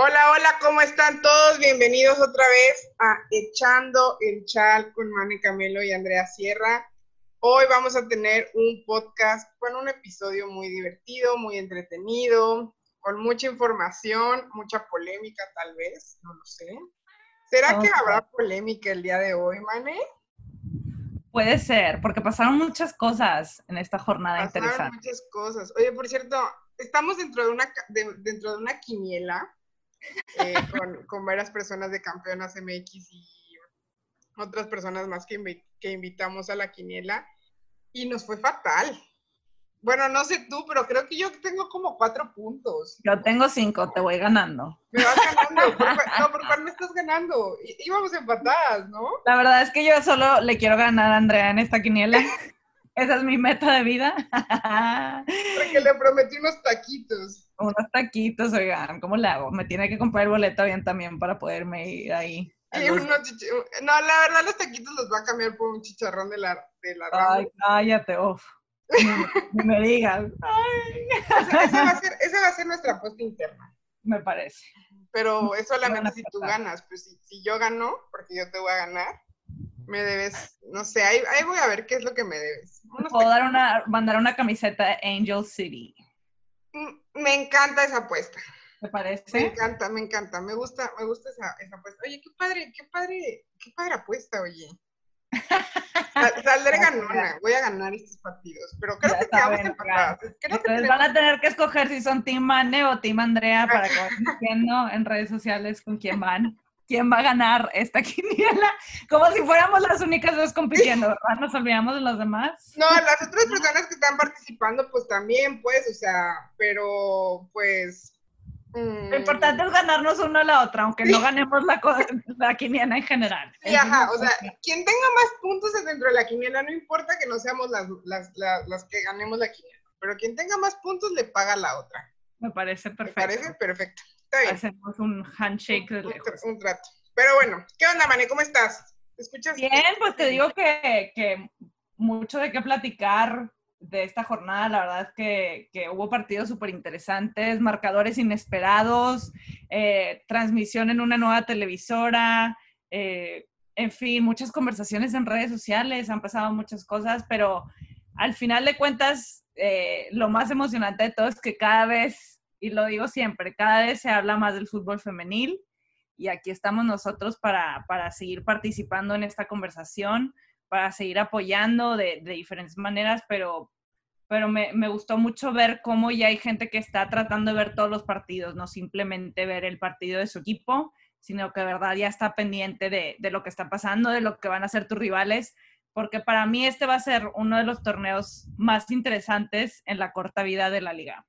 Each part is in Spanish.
Hola, hola, ¿cómo están todos? Bienvenidos otra vez a Echando el Chal con Mane Camelo y Andrea Sierra. Hoy vamos a tener un podcast con un episodio muy divertido, muy entretenido, con mucha información, mucha polémica tal vez, no lo sé. ¿Será que habrá polémica el día de hoy, Mane? Puede ser, porque pasaron muchas cosas en esta jornada pasaron interesante. muchas cosas. Oye, por cierto, estamos dentro de una, dentro de una quiniela eh, con, con, varias personas de Campeonas MX y otras personas más que, que invitamos a la quiniela y nos fue fatal. Bueno, no sé tú, pero creo que yo tengo como cuatro puntos. Yo tengo cinco, te voy ganando. Me vas ganando. ¿Por no, ¿por cuál me estás ganando? Íbamos empatadas, ¿no? La verdad es que yo solo le quiero ganar a Andrea en esta quiniela. Esa es mi meta de vida. Porque le prometí unos taquitos. Unos taquitos, oigan, ¿cómo le hago? Me tiene que comprar el boleto bien también para poderme ir ahí. Y no, la verdad los taquitos los va a cambiar por un chicharrón de la, de la rama. Ay, cállate, off. Ni me digas. Ay. Esa, esa, va a ser, esa va a ser nuestra apuesta interna. Me parece. Pero es solamente si tú ganas. Pues si, si yo gano, porque yo te voy a ganar, me debes, no sé, ahí, ahí, voy a ver qué es lo que me debes. Unos Puedo dar una, mandar una camiseta Angel City. Mm, me encanta esa apuesta. ¿Te parece? Me encanta, me encanta, me gusta, me gusta esa, esa apuesta. Oye, qué padre, qué padre, qué padre apuesta, oye. Saldré ganona, voy a ganar estos partidos, pero creo ya que quedamos empatadas. Ustedes van a tener que escoger si son Team Mane o Team Andrea para que vayan diciendo en redes sociales con quién van quién va a ganar esta quiniela, como si fuéramos las únicas dos compitiendo, ¿verdad? Nos olvidamos de los demás. No, las otras personas que están participando, pues también, pues, o sea, pero pues... Mmm... Lo importante es ganarnos uno a la otra, aunque no ganemos la, la quiniela en general. Sí, ajá, o sea, quien tenga más puntos dentro de la quiniela, no importa que no seamos las, las, las, las que ganemos la quiniela, pero quien tenga más puntos le paga a la otra. Me parece perfecto. Me parece perfecto. Hacemos un handshake de lejos. Un, un, trato. Pero bueno, ¿qué onda, Mane? ¿Cómo estás? ¿Te escuchas? Bien, pues te digo que, que, mucho de qué platicar de esta jornada. La verdad es que, que hubo partidos súper interesantes, marcadores inesperados, eh, transmisión en una nueva televisora, eh, en fin, muchas conversaciones en redes sociales, han pasado muchas cosas, pero al final de cuentas, eh, lo más emocionante de todo es que cada vez y lo digo siempre, cada vez se habla más del fútbol femenil y aquí estamos nosotros para, para seguir participando en esta conversación, para seguir apoyando de, diferentes maneras, pero, pero me, me, gustó mucho ver cómo ya hay gente que está tratando de ver todos los partidos, no simplemente ver el partido de su equipo, sino que de verdad ya está pendiente de, de lo que está pasando, de lo que van a ser tus rivales, porque para mí este va a ser uno de los torneos más interesantes en la corta vida de la liga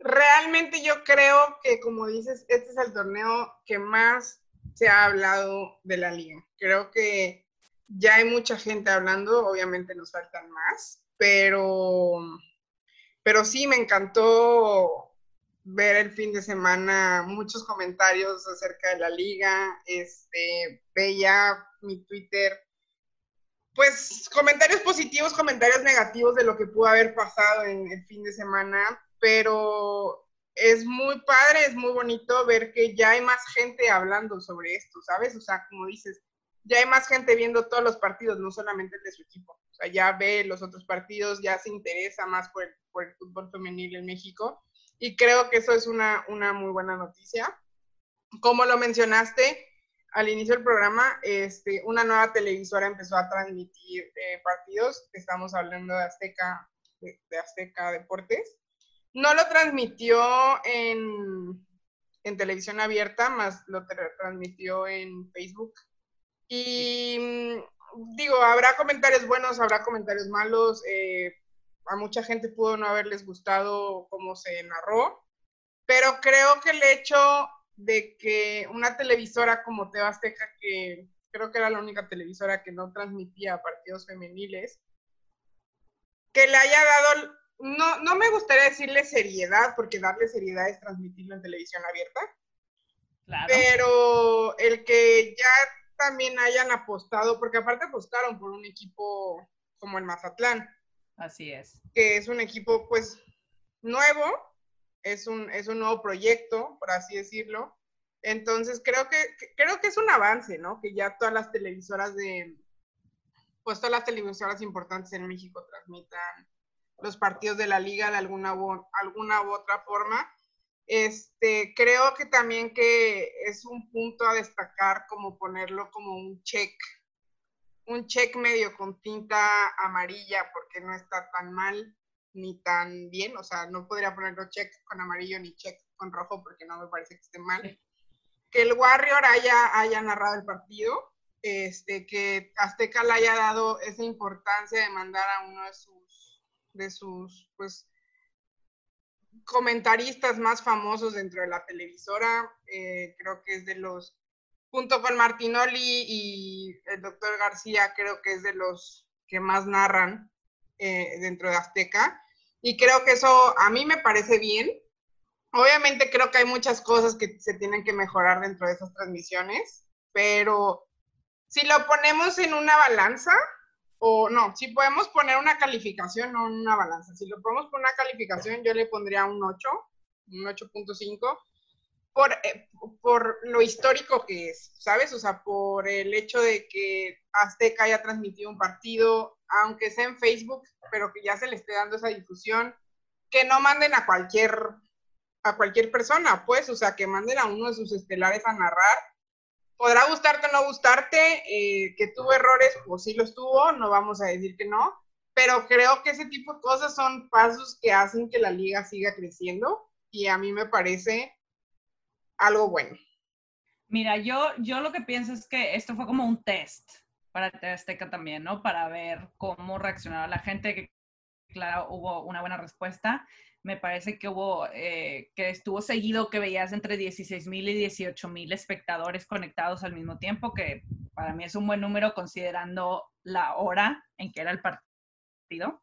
realmente yo creo que, como dices, este es el torneo que más se ha hablado de la liga. Creo que ya hay mucha gente hablando, obviamente nos faltan más, pero, pero sí me encantó ver el fin de semana muchos comentarios acerca de la liga, este, veía mi Twitter, pues comentarios positivos, comentarios negativos de lo que pudo haber pasado en el fin de semana pero es muy padre, es muy bonito ver que ya hay más gente hablando sobre esto, ¿sabes? O sea, como dices, ya hay más gente viendo todos los partidos, no solamente el de su equipo. O sea, ya ve los otros partidos, ya se interesa más por el, por el fútbol femenil en México. Y creo que eso es una, una muy buena noticia. Como lo mencionaste al inicio del programa, este, una nueva televisora empezó a transmitir eh, partidos. Estamos hablando de Azteca, de, de Azteca Deportes no lo transmitió en, en televisión abierta, más lo transmitió en Facebook. Y mm, digo, habrá comentarios buenos, habrá comentarios malos. Eh, a mucha gente pudo no haberles gustado cómo se narró, pero creo que el hecho de que una televisora como Tebasteca, que creo que era la única televisora que no transmitía partidos femeniles, que le haya dado no, no me gustaría decirle seriedad, porque darle seriedad es transmitirlo en televisión abierta. Claro. Pero el que ya también hayan apostado, porque aparte apostaron por un equipo como el Mazatlán. Así es. Que es un equipo, pues, nuevo, es un, es un nuevo proyecto, por así decirlo. Entonces, creo que, creo que es un avance, ¿no? Que ya todas las televisoras de, pues todas las televisoras importantes en México transmitan los partidos de la liga de alguna u, alguna u otra forma. Este, creo que también que es un punto a destacar como ponerlo como un check, un check medio con tinta amarilla porque no está tan mal ni tan bien, o sea, no podría ponerlo check con amarillo ni check con rojo porque no me parece que esté mal. Que el Warrior haya, haya narrado el partido, este, que Azteca le haya dado esa importancia de mandar a uno de sus, de sus, pues, comentaristas más famosos dentro de la televisora. Eh, creo que es de los, junto con Martinoli y el doctor García, creo que es de los que más narran eh, dentro de Azteca. Y creo que eso a mí me parece bien. Obviamente creo que hay muchas cosas que se tienen que mejorar dentro de esas transmisiones, pero si lo ponemos en una balanza, o no, si podemos poner una calificación, no una balanza, si lo podemos poner una calificación, yo le pondría un 8, un 8.5, por, eh, por lo histórico que es, ¿sabes? O sea, por el hecho de que Azteca haya transmitido un partido, aunque sea en Facebook, pero que ya se le esté dando esa difusión, que no manden a cualquier, a cualquier persona, pues, o sea, que manden a uno de sus estelares a narrar podrá gustarte o no gustarte, eh, que tuvo errores, pues sí los tuvo, no vamos a decir que no, pero creo que ese tipo de cosas son pasos que hacen que la liga siga creciendo y a mí me parece algo bueno. Mira, yo, yo lo que pienso es que esto fue como un test para Azteca también, ¿no? Para ver cómo reaccionaba la gente, que claro, hubo una buena respuesta me parece que hubo, eh, que estuvo seguido que veías entre 16 mil y 18 mil espectadores conectados al mismo tiempo, que para mí es un buen número considerando la hora en que era el partido,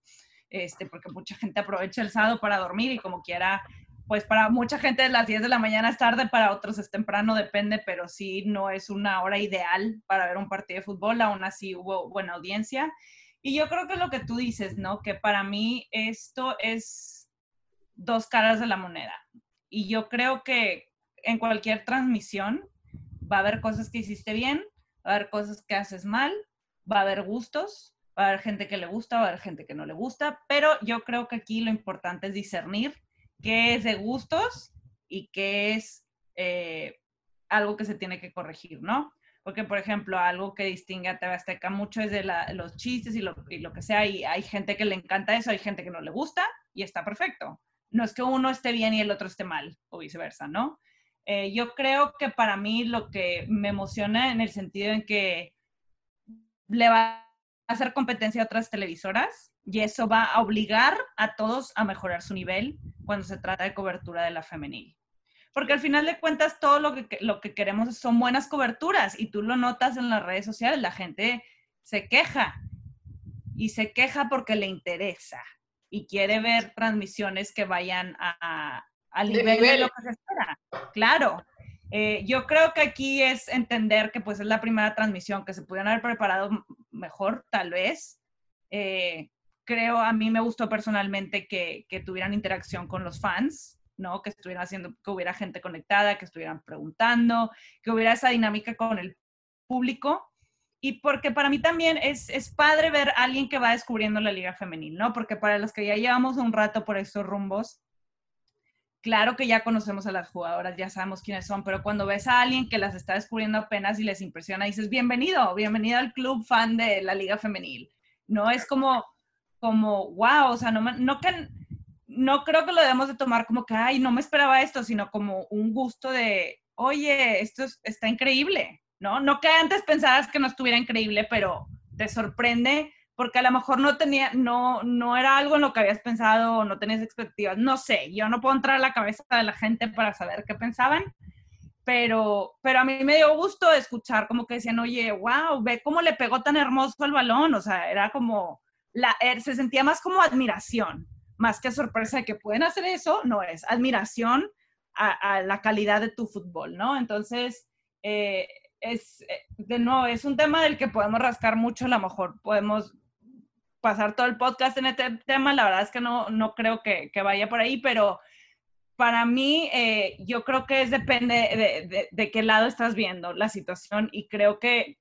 este, porque mucha gente aprovecha el sábado para dormir y como quiera, pues para mucha gente las 10 de la mañana es tarde, para otros es temprano, depende, pero sí no es una hora ideal para ver un partido de fútbol, aún así hubo buena audiencia. Y yo creo que es lo que tú dices, ¿no? Que para mí esto es dos caras de la moneda. Y yo creo que en cualquier transmisión va a haber cosas que hiciste bien, va a haber cosas que haces mal, va a haber gustos, va a haber gente que le gusta, va a haber gente que no le gusta, pero yo creo que aquí lo importante es discernir qué es de gustos y qué es eh, algo que se tiene que corregir, ¿no? Porque, por ejemplo, algo que distingue a TV Azteca mucho es de los chistes y lo, y lo que sea, y hay gente que le encanta eso, hay gente que no le gusta, y está perfecto no es que uno esté bien y el otro esté mal, o viceversa, ¿no? Eh, yo creo que para mí lo que me emociona en el sentido en que le va a hacer competencia a otras televisoras y eso va a obligar a todos a mejorar su nivel cuando se trata de cobertura de la femenil. Porque al final de cuentas todo lo que, lo que queremos son buenas coberturas y tú lo notas en las redes sociales, la gente se queja y se queja porque le interesa y quiere ver transmisiones que vayan a, al nivel, de lo que se espera. Claro. Eh, yo creo que aquí es entender que pues es la primera transmisión, que se pudieran haber preparado mejor, tal vez. Eh, creo, a mí me gustó personalmente que, que, tuvieran interacción con los fans, ¿no? Que estuvieran haciendo, que hubiera gente conectada, que estuvieran preguntando, que hubiera esa dinámica con el público y porque para mí también es, es padre ver a alguien que va descubriendo la liga femenil, ¿no? Porque para los que ya llevamos un rato por estos rumbos, claro que ya conocemos a las jugadoras, ya sabemos quiénes son, pero cuando ves a alguien que las está descubriendo apenas y les impresiona, dices, bienvenido, bienvenido al club fan de la liga femenil. No es como, como, wow, o sea, no, no, no creo que lo debemos de tomar como que, ay, no me esperaba esto, sino como un gusto de, oye, esto está increíble, ¿no? No que antes pensabas que no estuviera increíble, pero te sorprende porque a lo mejor no tenía, no, no era algo en lo que habías pensado o no tenías expectativas. No sé, yo no puedo entrar a la cabeza de la gente para saber qué pensaban, pero, pero a mí me dio gusto escuchar como que decían, oye, wow, ve cómo le pegó tan hermoso el balón, o sea, era como, la, er, se sentía más como admiración, más que sorpresa de que pueden hacer eso, no es admiración a, a la calidad de tu fútbol, ¿no? Entonces, eh, es, eh, de nuevo, es un tema del que podemos rascar mucho, a lo mejor podemos pasar todo el podcast en este tema, la verdad es que no, no creo que, vaya por ahí, pero, para mí, eh, yo creo que es depende de, de, qué lado estás viendo la situación y creo que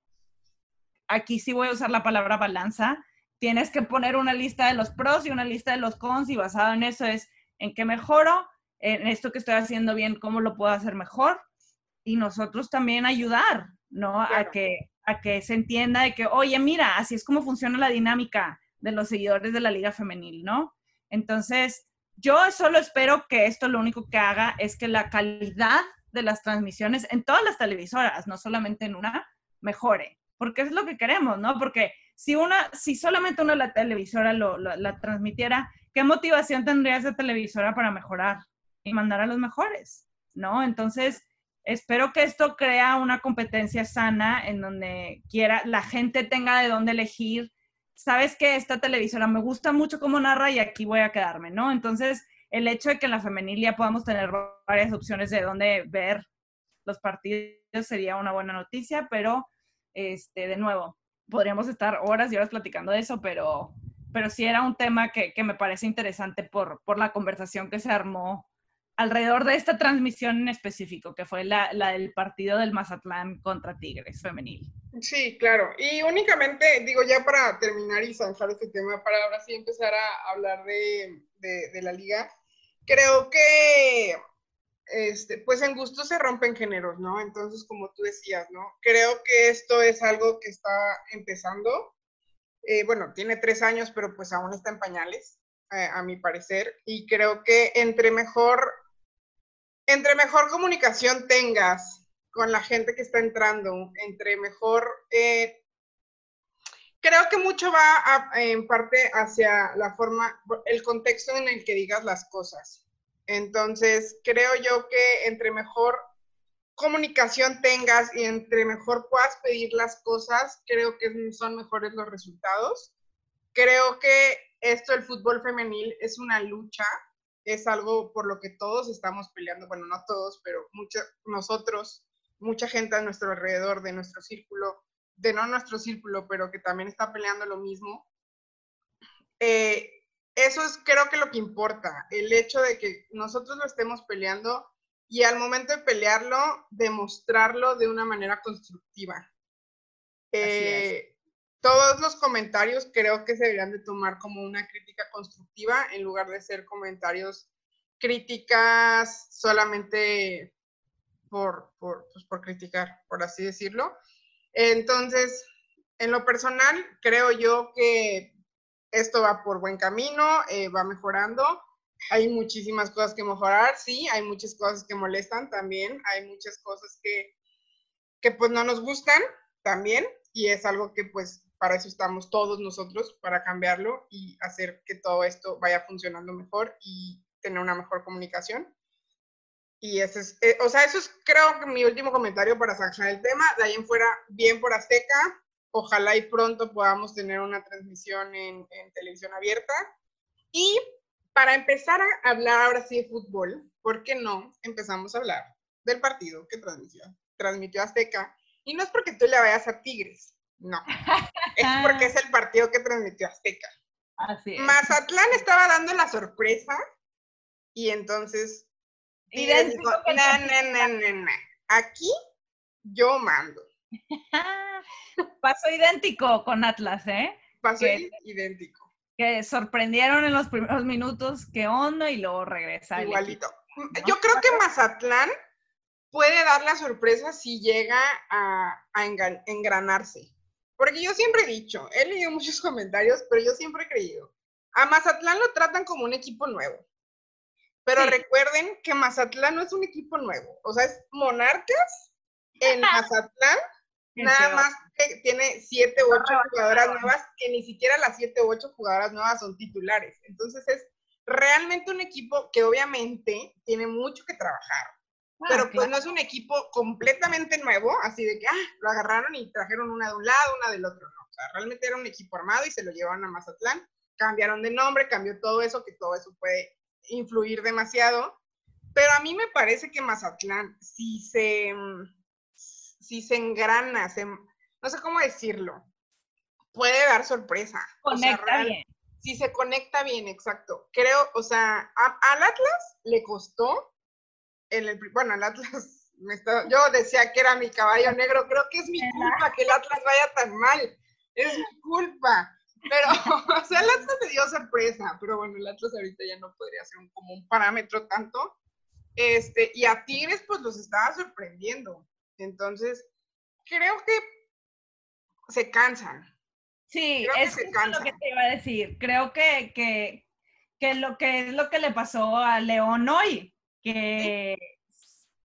aquí sí voy a usar la palabra balanza. Tienes que poner una lista de los pros y una lista de los cons y basado en eso es en qué mejoro, en esto que estoy haciendo bien, cómo lo puedo hacer mejor y nosotros también ayudar, ¿no? A, que, a que se entienda de que, oye, mira, así es como funciona la dinámica de los seguidores de la Liga Femenil, ¿no? Entonces, yo solo espero que esto lo único que haga es que la calidad de las transmisiones en todas las televisoras, no solamente en una, mejore, porque es lo que queremos, ¿no? Porque si una, si solamente una la televisora lo, la transmitiera, ¿qué motivación tendría esa televisora para mejorar y mandar a los mejores, ¿no? Entonces, espero que esto crea una competencia sana en donde quiera la gente tenga de dónde elegir sabes que esta televisora me gusta mucho cómo narra y aquí voy a quedarme, ¿no? Entonces, el hecho de que en la femenil podamos tener varias opciones de dónde ver los partidos sería una buena noticia, pero, este, de nuevo, podríamos estar horas y horas platicando de eso, pero, pero sí era un tema que, que me parece interesante por, por la conversación que se armó alrededor de esta transmisión en específico, que fue la, la, del partido del Mazatlán contra Tigres femenil. Sí, claro. Y únicamente, digo, ya para terminar y zanjar este tema, para ahora sí empezar a hablar de, de, la liga, creo que, este, pues en gusto se rompen géneros, ¿no? Entonces, como tú decías, ¿no? Creo que esto es algo que está empezando. Eh, bueno, tiene tres años, pero pues aún está en pañales, eh, a mi parecer. Y creo que entre mejor entre mejor comunicación tengas con la gente que está entrando, entre mejor... Eh, creo que mucho va en parte hacia la forma, el contexto en el que digas las cosas. Entonces, creo yo que entre mejor comunicación tengas y entre mejor puedas pedir las cosas, creo que son mejores los resultados. Creo que esto del fútbol femenil es una lucha es algo por lo que todos estamos peleando, bueno, no todos, pero muchos, nosotros, mucha gente a nuestro alrededor, de nuestro círculo, de no nuestro círculo, pero que también está peleando lo mismo. Eh, eso es creo que lo que importa, el hecho de que nosotros lo estemos peleando y al momento de pelearlo, demostrarlo de una manera constructiva. Eh, todos los comentarios creo que se deberían de tomar como una crítica constructiva en lugar de ser comentarios críticas solamente por, por, pues por criticar, por así decirlo. Entonces, en lo personal, creo yo que esto va por buen camino, eh, va mejorando. Hay muchísimas cosas que mejorar, sí, hay muchas cosas que molestan también, hay muchas cosas que, que pues no nos gustan también, y es algo que pues para eso estamos todos nosotros, para cambiarlo y hacer que todo esto vaya funcionando mejor y tener una mejor comunicación. Y ese es, eh, o sea, eso es creo que mi último comentario para sacar el tema. De ahí en fuera, bien por Azteca. Ojalá y pronto podamos tener una transmisión en, televisión abierta. Y para empezar a hablar ahora sí de fútbol, ¿por qué no empezamos a hablar del partido que transmitió, transmitió Azteca? Y no es porque tú le vayas a Tigres, no. Es porque es el partido que transmitió Azteca. Así Mazatlán estaba dando la sorpresa y entonces Idéntico aquí yo mando. Pasó idéntico con Atlas, ¿eh? Pasó idéntico. Que sorprendieron en los primeros minutos, qué onda, y luego regresa. Igualito. Yo creo que Mazatlán puede dar la sorpresa si llega a, a engranarse. Porque yo siempre he dicho, he leído muchos comentarios, pero yo siempre he creído, a Mazatlán lo tratan como un equipo nuevo. Pero recuerden que Mazatlán no es un equipo nuevo, o sea, es Monarcas en Mazatlán, nada más que tiene siete u ocho jugadoras nuevas, que ni siquiera las siete u ocho jugadoras nuevas son titulares. Entonces es realmente un equipo que obviamente tiene mucho que trabajar. Ah, pero pues no es un equipo completamente nuevo, así de que, ah, lo agarraron y trajeron una de un lado, una del otro, no. O sea, realmente era un equipo armado y se lo llevaron a Mazatlán, cambiaron de nombre, cambió todo eso, que todo eso puede influir demasiado. Pero a mí me parece que Mazatlán, si se, si se engrana, se, no sé cómo decirlo, puede dar sorpresa. Conecta bien. si se conecta bien, exacto. Creo, o sea, al Atlas le costó, en el, bueno, al Atlas, me yo decía que era mi caballo negro, creo que es mi culpa que el Atlas vaya tan mal, es mi culpa. Pero, o sea, el Atlas me dio sorpresa, pero bueno, el Atlas ahorita ya no podría ser un, como un parámetro tanto. Este, y a Tigres, pues los estaba sorprendiendo. Entonces, creo que se cansan. Sí, es lo que te iba a decir. Creo que, que, que, lo que es lo que le pasó a León hoy, que,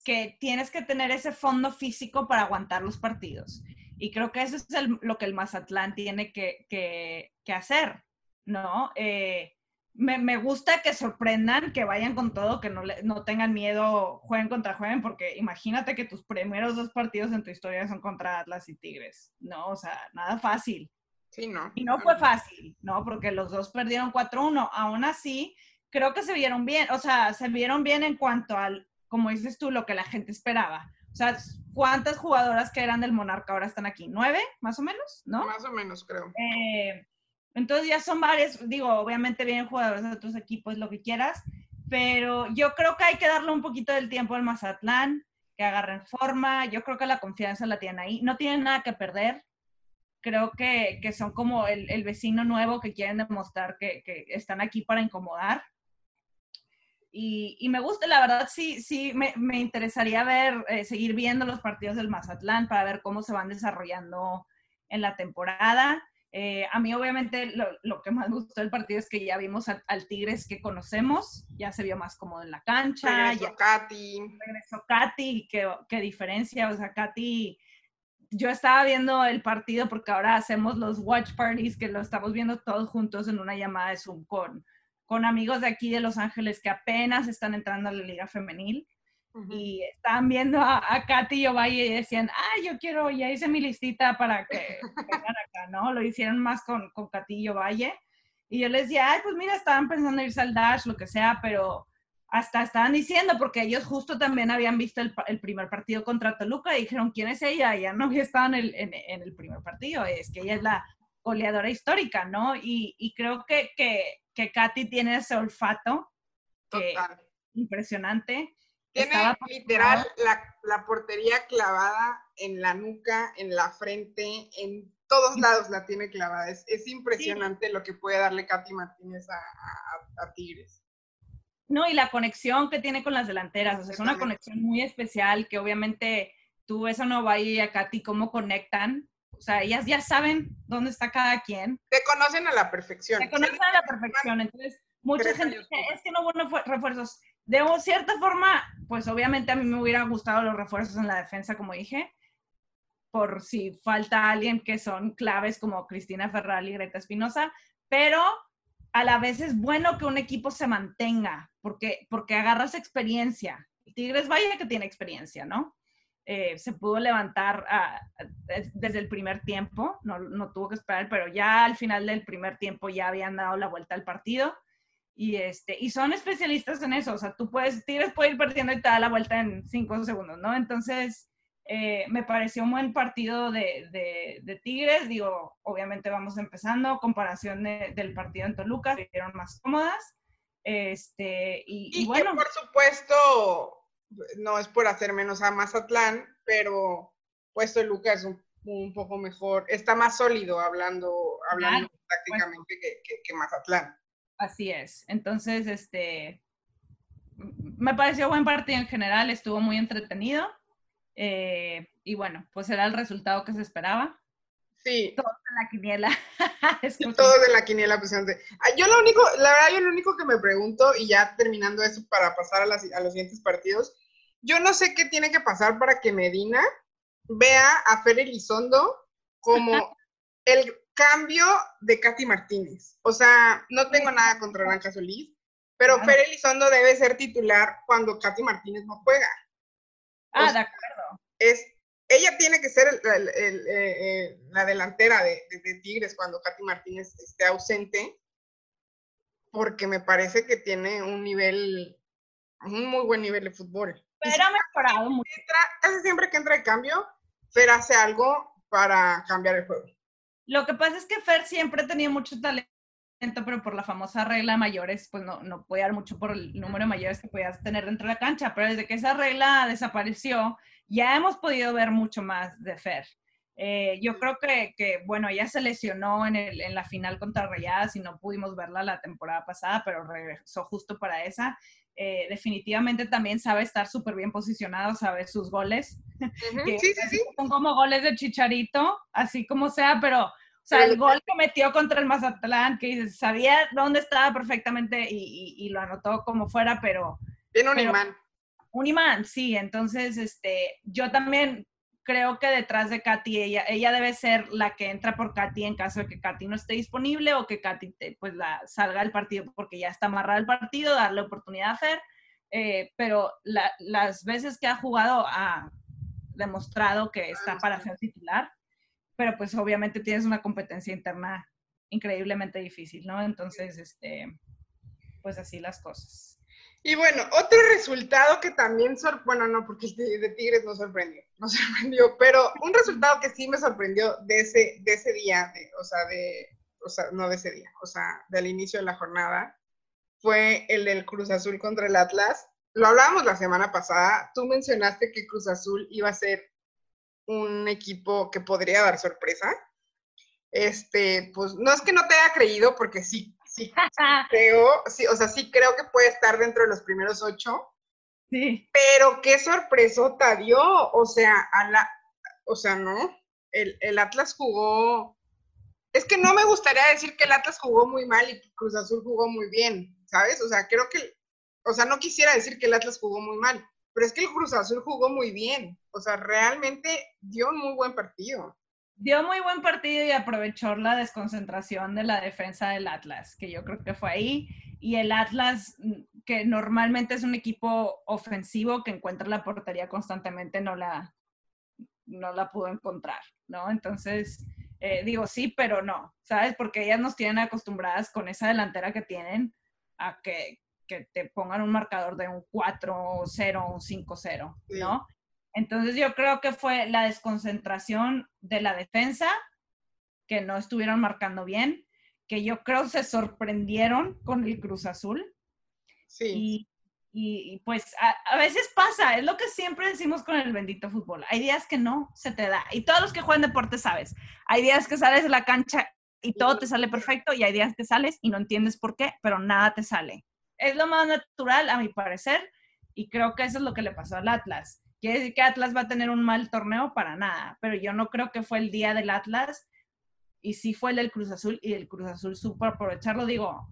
que tienes que tener ese fondo físico para aguantar los partidos. Y creo que eso es lo que el Mazatlán tiene que, que, que hacer, ¿no? Eh, me, me, gusta que sorprendan, que vayan con todo, que no, le, no tengan miedo, jueguen contra jueguen, porque imagínate que tus primeros dos partidos en tu historia son contra Atlas y Tigres, ¿no? O sea, nada fácil. Sí, ¿no? Y no fue fácil, ¿no? Porque los dos perdieron 4-1. Aún así, creo que se vieron bien, o sea, se vieron bien en cuanto al, como dices tú, lo que la gente esperaba. O sea, ¿cuántas jugadoras que eran del Monarca ahora están aquí? ¿Nueve, más o menos? ¿No? Más o menos, creo. Eh, entonces ya son varios, digo, obviamente vienen jugadores de otros equipos, lo que quieras, pero yo creo que hay que darle un poquito del tiempo al Mazatlán, que agarren forma, yo creo que la confianza la tienen ahí, no tienen nada que perder, creo que, que son como el, el, vecino nuevo que quieren demostrar que, que están aquí para incomodar. Y, y, me gusta, la verdad, sí, sí, me, me interesaría ver, eh, seguir viendo los partidos del Mazatlán para ver cómo se van desarrollando en la temporada. Eh, a mí obviamente lo, lo, que más me gustó del partido es que ya vimos a, al Tigres que conocemos, ya se vio más cómodo en la cancha. Regresó ya, Katy. Regresó Katy, qué, qué diferencia, o sea, Katy, yo estaba viendo el partido porque ahora hacemos los watch parties que lo estamos viendo todos juntos en una llamada de Zoom con, con amigos de aquí de Los Ángeles que apenas están entrando a la liga femenil. Uh -huh. Y estaban viendo a, a Katy y Ovalle y decían, ah, yo quiero, ya hice mi listita para que vengan acá, ¿no? Lo hicieron más con, con Katy y Ovalle. Y yo les decía, ay, pues mira, estaban pensando irse al Dash, lo que sea, pero hasta estaban diciendo, porque ellos justo también habían visto el, el primer partido contra Toluca y dijeron, ¿quién es ella? Ya no había estado en el, en, en el primer partido, es que ella es la goleadora histórica, ¿no? Y, y creo que, que, que Katy tiene ese olfato que, impresionante. Tiene Estaba literal la, la, portería clavada en la nuca, en la frente, en todos lados la tiene clavada. Es, es impresionante sí. lo que puede darle Katy Martínez a, a, a, Tigres. No, y la conexión que tiene con las delanteras, o sea, es una conexión muy especial que obviamente tú ves a Nova y a Katy cómo conectan, o sea, ellas ya saben dónde está cada quien. Te conocen a la perfección. Te conocen a la perfección. Entonces, mucha gente dice, es que no hubo refuerzos. De cierta forma, pues obviamente a mí me hubiera gustado los refuerzos en la defensa, como dije, por si falta alguien que son claves como Cristina Ferral y Greta Espinosa, pero a la vez es bueno que un equipo se mantenga, porque, porque agarras experiencia. Tigres vaya que tiene experiencia, ¿no? Eh, se pudo levantar a, a, desde el primer tiempo, no, no, tuvo que esperar, pero ya al final del primer tiempo ya habían dado la vuelta al partido. Y, este, y son especialistas en eso, o sea, tú puedes, Tigres puede ir perdiendo y te da la vuelta en cinco segundos, ¿no? Entonces, eh, me pareció un buen partido de, de, de, Tigres, digo, obviamente vamos empezando, comparación de, del partido en Toluca, se vieron más cómodas, este, y, y, y bueno. por supuesto, no es por hacer menos a Mazatlán, pero pues Toluca es un, un poco mejor, está más sólido hablando, hablando claro, pues, que, que, que, Mazatlán. Así es. Entonces, este, me pareció buen partido en general, estuvo muy entretenido. Eh, y bueno, pues era el resultado que se esperaba. Sí. Todos en la quiniela. Todos en la quiniela, pues. Yo lo único, la verdad, yo lo único que me pregunto, y ya terminando eso para pasar a, las, a los siguientes partidos, yo no sé qué tiene que pasar para que Medina vea a Fer Elizondo como el cambio de Katy Martínez. O sea, no tengo nada contra Blanca Solís, pero claro. Fer Elizondo debe ser titular cuando Katy Martínez no juega. Ah, o sea, de acuerdo. Es, ella tiene que ser el, el, el, eh, la delantera de, de, de, Tigres cuando Katy Martínez esté ausente, porque me parece que tiene un nivel, un muy buen nivel de fútbol. Pero ha mejorado mucho. Entra, casi siempre que entra el cambio, Fer hace algo para cambiar el juego. Lo que pasa es que Fer siempre tenía mucho talento pero por la famosa regla mayores, pues no, no podía dar mucho por el número de mayores que podías tener dentro de la cancha, pero desde que esa regla desapareció, ya hemos podido ver mucho más de Fer. Eh, yo creo que, que, bueno, ella se lesionó en, el, en la final contra Rayadas y no pudimos verla la temporada pasada, pero regresó justo para esa. Eh, definitivamente también sabe estar súper bien posicionado, sabe sus goles. sí, sí, sí. Son como goles de Chicharito, así como sea, pero, o sea, el gol que metió contra el Mazatlán, que sabía dónde estaba perfectamente y, y, y lo anotó como fuera, pero... Tiene un imán. Un imán, sí. Entonces, este, yo también creo que detrás de Katy, ella, ella debe ser la que entra por Katy en caso de que Katy no esté disponible o que Katy pues la, salga del partido porque ya está amarrada el partido, darle oportunidad a hacer. Eh, pero las veces que ha jugado ha demostrado que está para ser titular, pero pues obviamente tienes una competencia interna increíblemente difícil, ¿no? Entonces, este, pues así las cosas. Y bueno, otro resultado que también, bueno, no, porque el de Tigres no sorprendió, no sorprendió, pero un resultado que sí me sorprendió de ese, de ese día, o sea, de, o sea, no de ese día, o sea, del inicio de la jornada, fue el del Cruz Azul contra el Atlas. Lo hablábamos la semana pasada, tú mencionaste que Cruz Azul iba a ser un equipo que podría dar sorpresa. Este, pues no es que no te haya creído, porque sí, sí, creo, sí, o sea, sí creo que puede estar dentro de los primeros ocho. Sí. Pero qué sorpresota dio, o sea, a la, o sea, no, el, el, Atlas jugó, es que no me gustaría decir que el Atlas jugó muy mal y Cruz Azul jugó muy bien, ¿sabes? O sea, creo que, o sea, no quisiera decir que el Atlas jugó muy mal, pero es que el Cruz Azul jugó muy bien, o sea, realmente dio un muy buen partido dio muy buen partido y aprovechó la desconcentración de la defensa del Atlas, que yo creo que fue ahí. Y el Atlas, mm, que normalmente es un equipo ofensivo que encuentra la portería constantemente, no la, no la pudo encontrar, ¿no? Entonces, eh, digo sí, pero no, ¿sabes? Porque ellas nos tienen acostumbradas con esa delantera que tienen a que, que te pongan un marcador de un 4-0, un 5-0, ¿no? Entonces yo creo que fue la desconcentración de la defensa, que no estuvieron marcando bien, que yo creo se sorprendieron con el Cruz Azul. Sí. Y, pues a, veces pasa, es lo que siempre decimos con el bendito fútbol. Hay días que no se te da. Y todos los que juegan deporte sabes. Hay días que sales de la cancha y todo te sale perfecto y hay días que sales y no entiendes por qué, pero nada te sale. Es lo más natural, a mi parecer, y creo que eso es lo que le pasó al Atlas ¿Quiere decir que Atlas va a tener un mal torneo? Para nada, pero yo no creo que fue el día del Atlas y sí fue el del Cruz Azul y el Cruz Azul supo aprovecharlo, digo,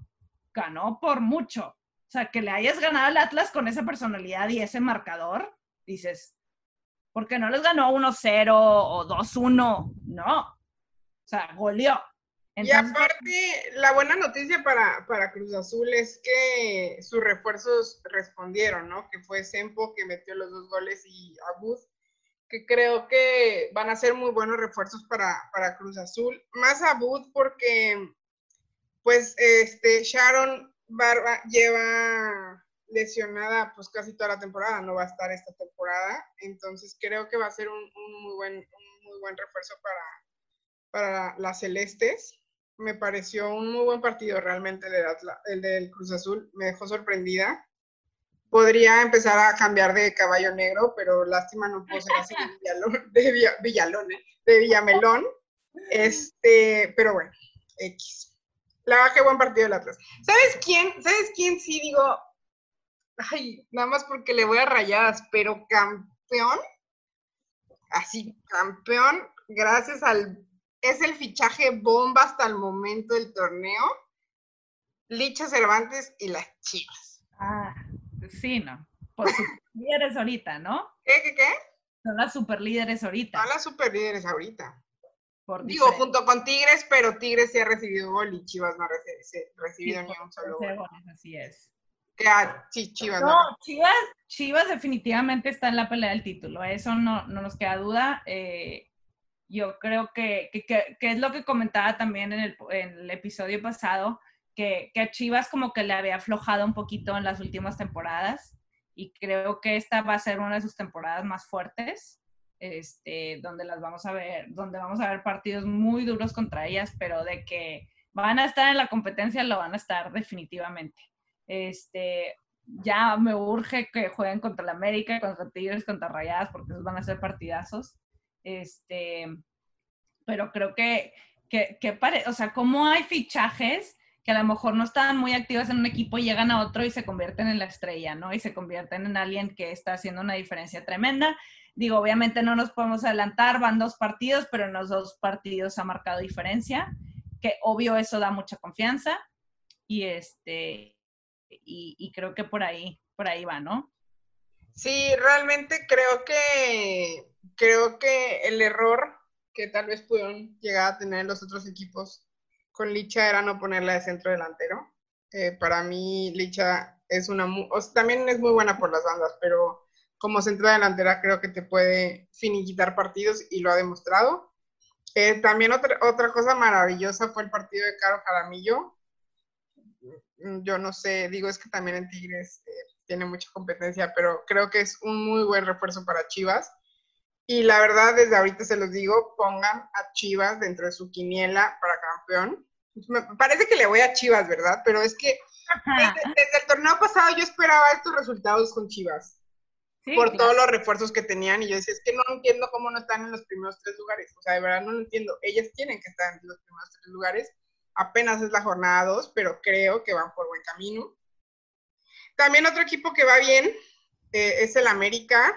ganó por mucho. O sea, que le hayas ganado al Atlas con esa personalidad y ese marcador, dices, porque no les ganó 1-0 o 2-1, no. O sea, goleó y aparte, la buena noticia para, para, Cruz Azul es que sus refuerzos respondieron, ¿no? Que fue Sempo que metió los dos goles y Abud, que creo que van a ser muy buenos refuerzos para, para Cruz Azul. Más Abud porque, pues, este, Sharon Barba lleva lesionada pues casi toda la temporada, no va a estar esta temporada, entonces creo que va a ser un, un muy, buen, un muy buen refuerzo para, para las celestes me pareció un muy buen partido realmente el, el del Cruz Azul, me dejó sorprendida. Podría empezar a cambiar de caballo negro, pero lástima no puedo ser así de, Villalón, ¿eh? de Villamelón. Este, pero bueno, X. La verdad, buen partido el Atlas. ¿Sabes quién? ¿Sabes quién sí digo? Ay, nada más porque le voy a rayadas, pero campeón. Así, campeón, gracias al es el fichaje bomba hasta el momento del torneo. Licha Cervantes y las Chivas. Ah, sí, ¿no? Por líderes ahorita, ¿no? ¿Qué, qué, qué? Son las super líderes ahorita. Son las super líderes ahorita. Digo, junto con Tigres, pero Tigres sí ha recibido gol y Chivas no ha recibido ni un solo gol. Así es. Ah, sí, Chivas. No, Chivas, Chivas definitivamente está en la pelea del título, eso no, no nos queda duda. Eh, yo creo que, que, es lo que comentaba también en el, en el episodio pasado, que, que, a Chivas como que le había aflojado un poquito en las últimas temporadas y creo que esta va a ser una de sus temporadas más fuertes, este, donde las vamos a ver, donde vamos a ver partidos muy duros contra ellas, pero de que van a estar en la competencia, lo van a estar definitivamente. Este, ya me urge que jueguen contra la América, contra Tigres, contra Rayadas, porque esos van a ser partidazos. Este, pero creo que, que, que pare, o sea, como hay fichajes que a lo mejor no estaban muy activos en un equipo, llegan a otro y se convierten en la estrella, ¿no? Y se convierten en alguien que está haciendo una diferencia tremenda. Digo, obviamente no nos podemos adelantar, van dos partidos, pero en los dos partidos ha marcado diferencia, que obvio eso da mucha confianza. Y este, y, creo que por ahí, por ahí va, ¿no? Sí, realmente creo que creo que el error que tal vez pudieron llegar a tener los otros equipos con Licha era no ponerla de centro delantero. Eh, para mí, Licha es una, también es muy buena por las bandas, pero como centro delantera creo que te puede finiquitar partidos y lo ha demostrado. Eh, también otra, otra cosa maravillosa fue el partido de Caro Jaramillo. Mm, yo no sé, digo, es que también en Tigres eh, tiene mucha competencia, pero creo que es un muy buen refuerzo para Chivas. Y la verdad, desde ahorita se los digo, pongan a Chivas dentro de su quiniela para campeón. Me parece que le voy a Chivas, ¿verdad? Pero es que desde, el torneo pasado yo esperaba estos resultados con Chivas. por todos los refuerzos que tenían y yo decía, es que no entiendo cómo no están en los primeros tres lugares. O sea, de verdad no lo entiendo. Ellas tienen que estar en los primeros tres lugares apenas es la jornada 2, pero creo que van por buen camino. También otro equipo que va bien eh, es el América.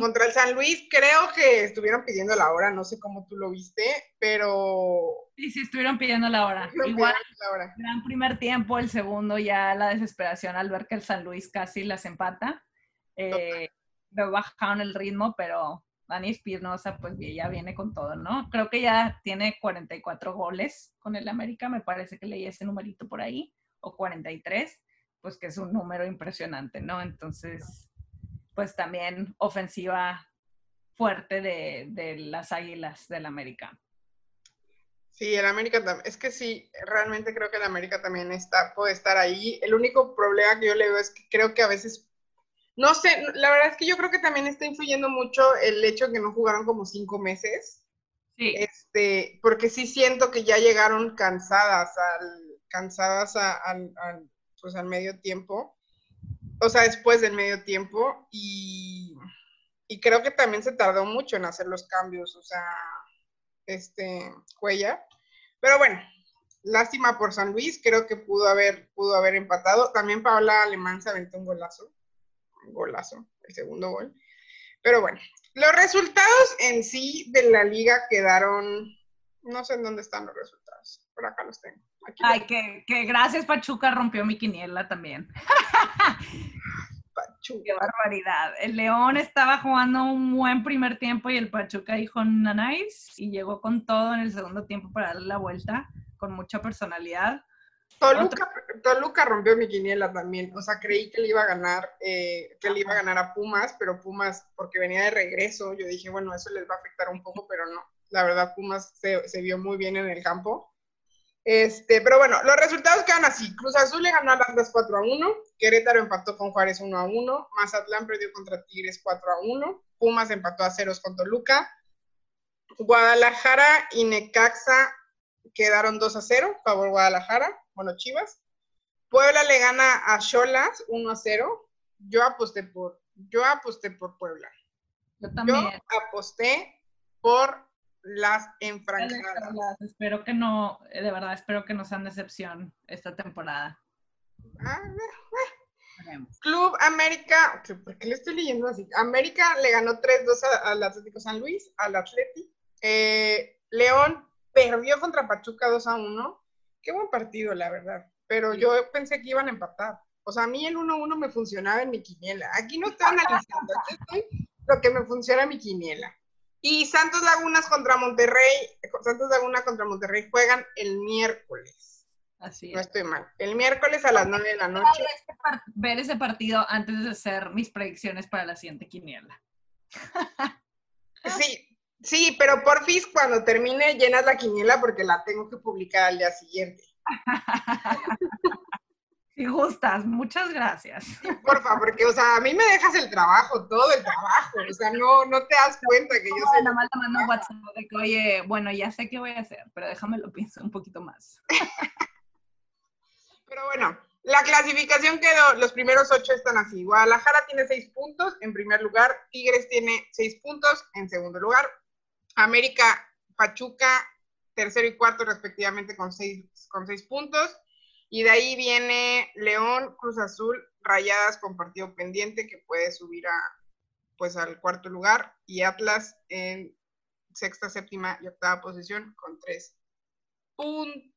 Contra el San Luis, creo que estuvieron pidiendo la hora, no sé cómo tú lo viste, pero... Sí, sí, estuvieron pidiendo la hora. Igual, la hora. gran primer tiempo, el segundo ya la desesperación al ver que el San Luis casi las empata. Eh, bajaron el ritmo, pero Dani Espinosa, pues ya viene con todo, ¿no? Creo que ya tiene 44 goles con el América, me parece que leí ese numerito por ahí, o 43, pues que es un número impresionante, ¿no? Entonces, pues también ofensiva fuerte de, de las Águilas del América. Sí, el América también. Es que sí, realmente creo que el América también está, puede estar ahí. El único problema que yo le veo es que creo que a veces no sé, la verdad es que yo creo que también está influyendo mucho el hecho de que no jugaron como cinco meses. Sí. Este, porque sí siento que ya llegaron cansadas al, cansadas al, pues al medio tiempo. O sea, después del medio tiempo. Y, creo que también se tardó mucho en hacer los cambios. O sea, este, Cuella. Pero bueno, lástima por San Luis. Creo que pudo haber, pudo haber empatado. También Paola Alemán se aventó un golazo golazo, el segundo gol. Pero bueno, los resultados en sí de la liga quedaron, no sé en dónde están los resultados, por acá los tengo. Ay, que, gracias Pachuca rompió mi quiniela también. Pachuca. Qué barbaridad. El León estaba jugando un buen primer tiempo y el Pachuca dijo nice y llegó con todo en el segundo tiempo para darle la vuelta con mucha personalidad. Toluca, rompió mi quiniela también. O sea, creí que le iba a ganar, eh, que le iba a ganar a Pumas, pero Pumas, porque venía de regreso, yo dije, bueno, eso les va a afectar un poco, pero no. La verdad, Pumas se, vio muy bien en el campo. Este, pero bueno, los resultados quedan así. Cruz Azul le ganó a Atlas 4 a 1, Querétaro empató con Juárez 1 a 1, Mazatlán perdió contra Tigres 4 a 1, Pumas empató a ceros con Toluca, Guadalajara y Necaxa quedaron 2 a 0, favor Guadalajara bueno, Chivas. Puebla le gana a Cholas 1 a 0. Yo aposté por, yo aposté por Puebla. Yo también. Yo aposté por las enfrancadas. Espero que no, eh, de verdad, espero que no sean decepción esta temporada. Ah, Club América, ¿por qué le estoy leyendo así? América le ganó 3-2 al Atlético San Luis, al Atleti. Eh, León perdió contra Pachuca 2 a 1. Qué buen partido, la verdad. Pero yo pensé que iban a empatar. O sea, a mí el 1-1 me funcionaba en mi quiniela. Aquí no estoy analizando, estoy lo que me funciona en mi quiniela. Y Santos Lagunas contra Monterrey, Santos Laguna contra Monterrey juegan el miércoles. Así es. No estoy mal. El miércoles a las 9 de la noche. Ver ese partido antes de hacer mis predicciones para la siguiente quiniela. Sí, Sí, pero por fin cuando termine llenas la quiniela porque la tengo que publicar al día siguiente. Si gustas, muchas gracias. Por favor, porque, o sea, a mí me dejas el trabajo, todo el trabajo. O sea, no, no te das cuenta que yo soy. Nada más te mando WhatsApp de que, oye, bueno, ya sé qué voy a hacer, pero déjame lo pienso un poquito más. pero bueno, la clasificación quedó, los primeros ocho están así. Guadalajara tiene seis puntos en primer lugar, Tigres tiene seis puntos en segundo lugar, América, Pachuca, tercero y cuarto respectivamente con seis, con seis puntos. Y de ahí viene León, Cruz Azul, Rayadas con partido pendiente que puede subir a pues al cuarto lugar y Atlas en sexta, séptima y octava posición con tres puntos.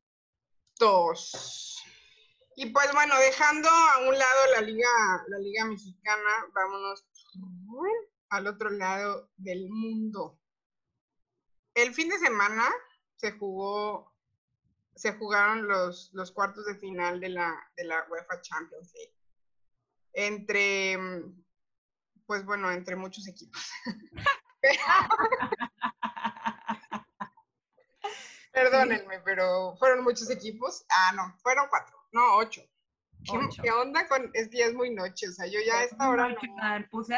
Y pues bueno, dejando a un lado la liga, la liga mexicana, vámonos al otro lado del mundo. El fin de semana se jugó se jugaron los, los cuartos de final de la, de la UEFA Champions League. Entre, pues bueno, entre muchos equipos. Perdónenme, pero fueron muchos equipos. Ah, no, fueron cuatro, no, ocho. ¿Qué, onda con.? Es que es muy noche, o sea, yo ya a esta hora. Puse,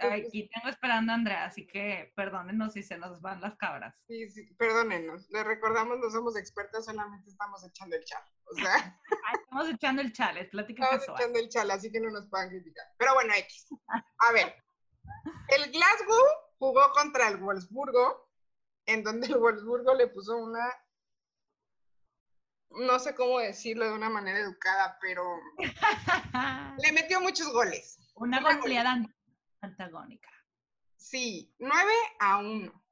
Aquí tengo esperando a Andrea, así que perdónenos si se nos van las cabras. Sí, sí, perdónenos. Le recordamos, no somos expertas, solamente estamos echando el chal. O sea. estamos echando el chal, es plática Estamos echando el chal, así que no nos puedan criticar. Pero bueno, X. A ver. El Glasgow jugó contra el Wolfsburgo, en donde el Wolfsburgo le puso una. No sé cómo decirlo de una manera educada, pero le metió muchos goles. Una goleada antagónica. Sí, 9 a 1.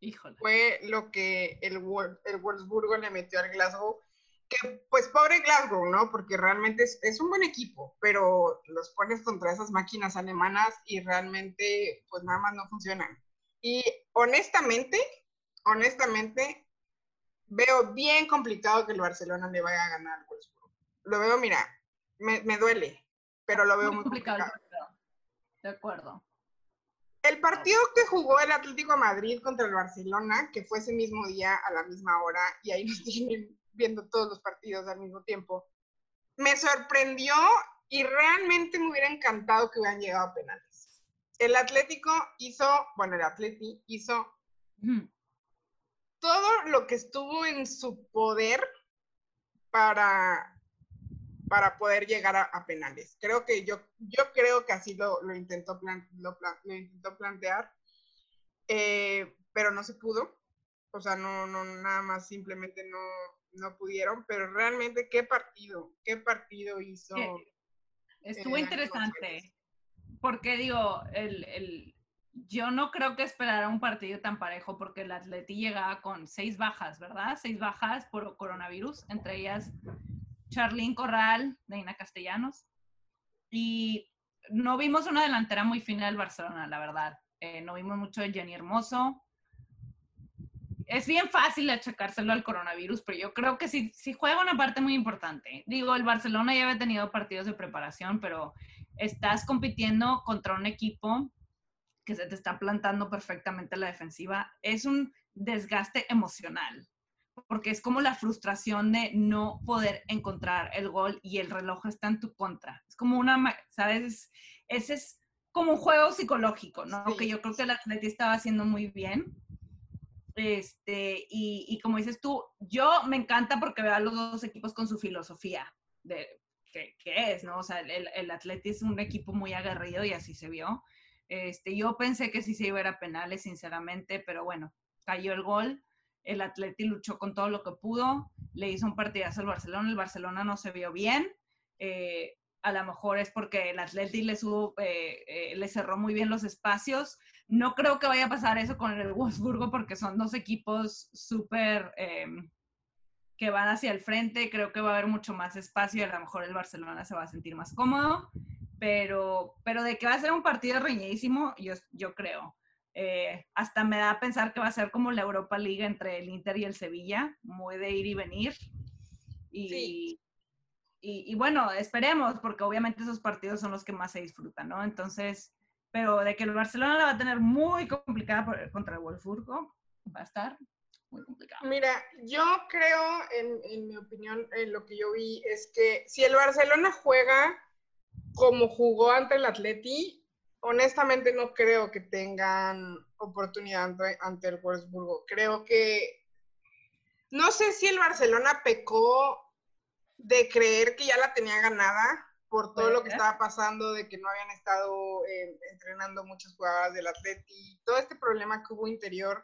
Híjole. Fue lo que el, el Wolfsburgo le metió al Glasgow. Que, pues, pobre Glasgow, ¿no? Porque realmente es, un buen equipo, pero los pones contra esas máquinas alemanas y realmente, pues, nada más no funcionan. Y honestamente, honestamente, veo bien complicado que el Barcelona le vaya a ganar al Wolfsburgo. Lo veo, mira, me, duele, pero lo veo muy, complicado. De acuerdo. El partido que jugó el Atlético de Madrid contra el Barcelona, que fue ese mismo día a la misma hora, y ahí nos tienen viendo todos los partidos al mismo tiempo, me sorprendió y realmente me hubiera encantado que hubieran llegado a penales. El Atlético hizo, bueno, el Atleti hizo todo lo que estuvo en su poder para para poder llegar a, penales. Creo que yo, yo creo que así lo, lo intentó, lo, intentó plantear, eh, pero no se pudo. O sea, no, no, nada más simplemente no, no pudieron, pero realmente qué partido, qué partido hizo. Estuvo interesante, porque digo, el, el, yo no creo que esperara un partido tan parejo, porque el Atleti llegaba con seis bajas, ¿verdad? Seis bajas por coronavirus, entre ellas Charlín Corral, Deina Castellanos. Y no vimos una delantera muy fina del Barcelona, la verdad. Eh, no vimos mucho de Jenny Hermoso. Es bien fácil achacárselo al coronavirus, pero yo creo que sí, sí juega una parte muy importante. Digo, el Barcelona ya había tenido partidos de preparación, pero estás compitiendo contra un equipo que se te está plantando perfectamente la defensiva. Es un desgaste emocional porque es como la frustración de no poder encontrar el gol y el reloj está en tu contra. Es como una, ¿sabes? Ese es como un juego psicológico, ¿no? Que yo creo que el atleta estaba haciendo muy bien. Este, y, como dices tú, yo me encanta porque veo a los dos equipos con su filosofía de qué, es, ¿no? O sea, el, el Atleti es un equipo muy aguerrido y así se vio. Este, yo pensé que sí se iba a ir a penales, sinceramente, pero bueno, cayó el gol el Atleti luchó con todo lo que pudo, le hizo un partidazo al Barcelona, el Barcelona no se vio bien, eh, a lo mejor es porque el Atleti le, eh, eh, le cerró muy bien los espacios. No creo que vaya a pasar eso con el Wolfsburgo porque son dos equipos súper que van hacia el frente. Creo que va a haber mucho más espacio y a lo mejor el Barcelona se va a sentir más cómodo. Pero, pero de que va a ser un partido reñidísimo, yo creo. Eh, hasta me da a pensar que va a ser como la Europa League entre el Inter y el Sevilla, muy de ir y venir. Y, y, bueno, esperemos, porque obviamente esos partidos son los que más se disfrutan, ¿no? Entonces, pero de que el Barcelona la va a tener muy complicada contra el Wolfsburgo, va a estar, muy complicado. Mira, yo creo, en, en mi opinión, en lo que yo vi, es que si el Barcelona juega como jugó ante el Atleti, honestamente no creo que tengan oportunidad ante, ante el Wolfsburgo. Creo que no sé si el Barcelona pecó de creer que ya la tenía ganada por todo lo que estaba pasando, de que no habían estado eh, entrenando muchas jugadoras del Atleti, todo este problema que hubo interior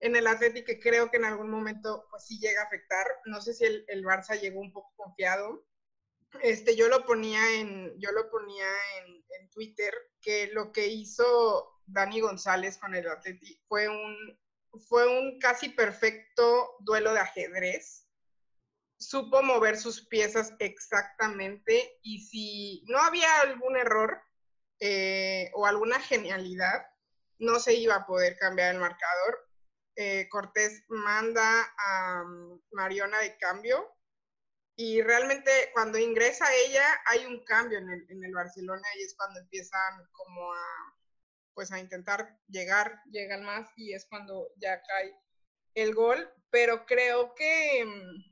en el Atleti que creo que en algún momento pues sí llega a afectar. No sé si el, el Barça llegó un poco confiado. Este, yo lo ponía en, yo lo ponía en, Twitter que lo que hizo Dani González con el Atleti fue un, fue un casi perfecto duelo de ajedrez supo mover sus piezas exactamente y si no había algún error eh, o alguna genialidad, no se iba a poder cambiar el marcador. Eh, Cortés manda a um, Mariona de cambio y realmente cuando ingresa ella hay un cambio en el, en el, Barcelona y es cuando empiezan como a pues a intentar llegar, llegan más y es cuando ya cae el gol, pero creo que um,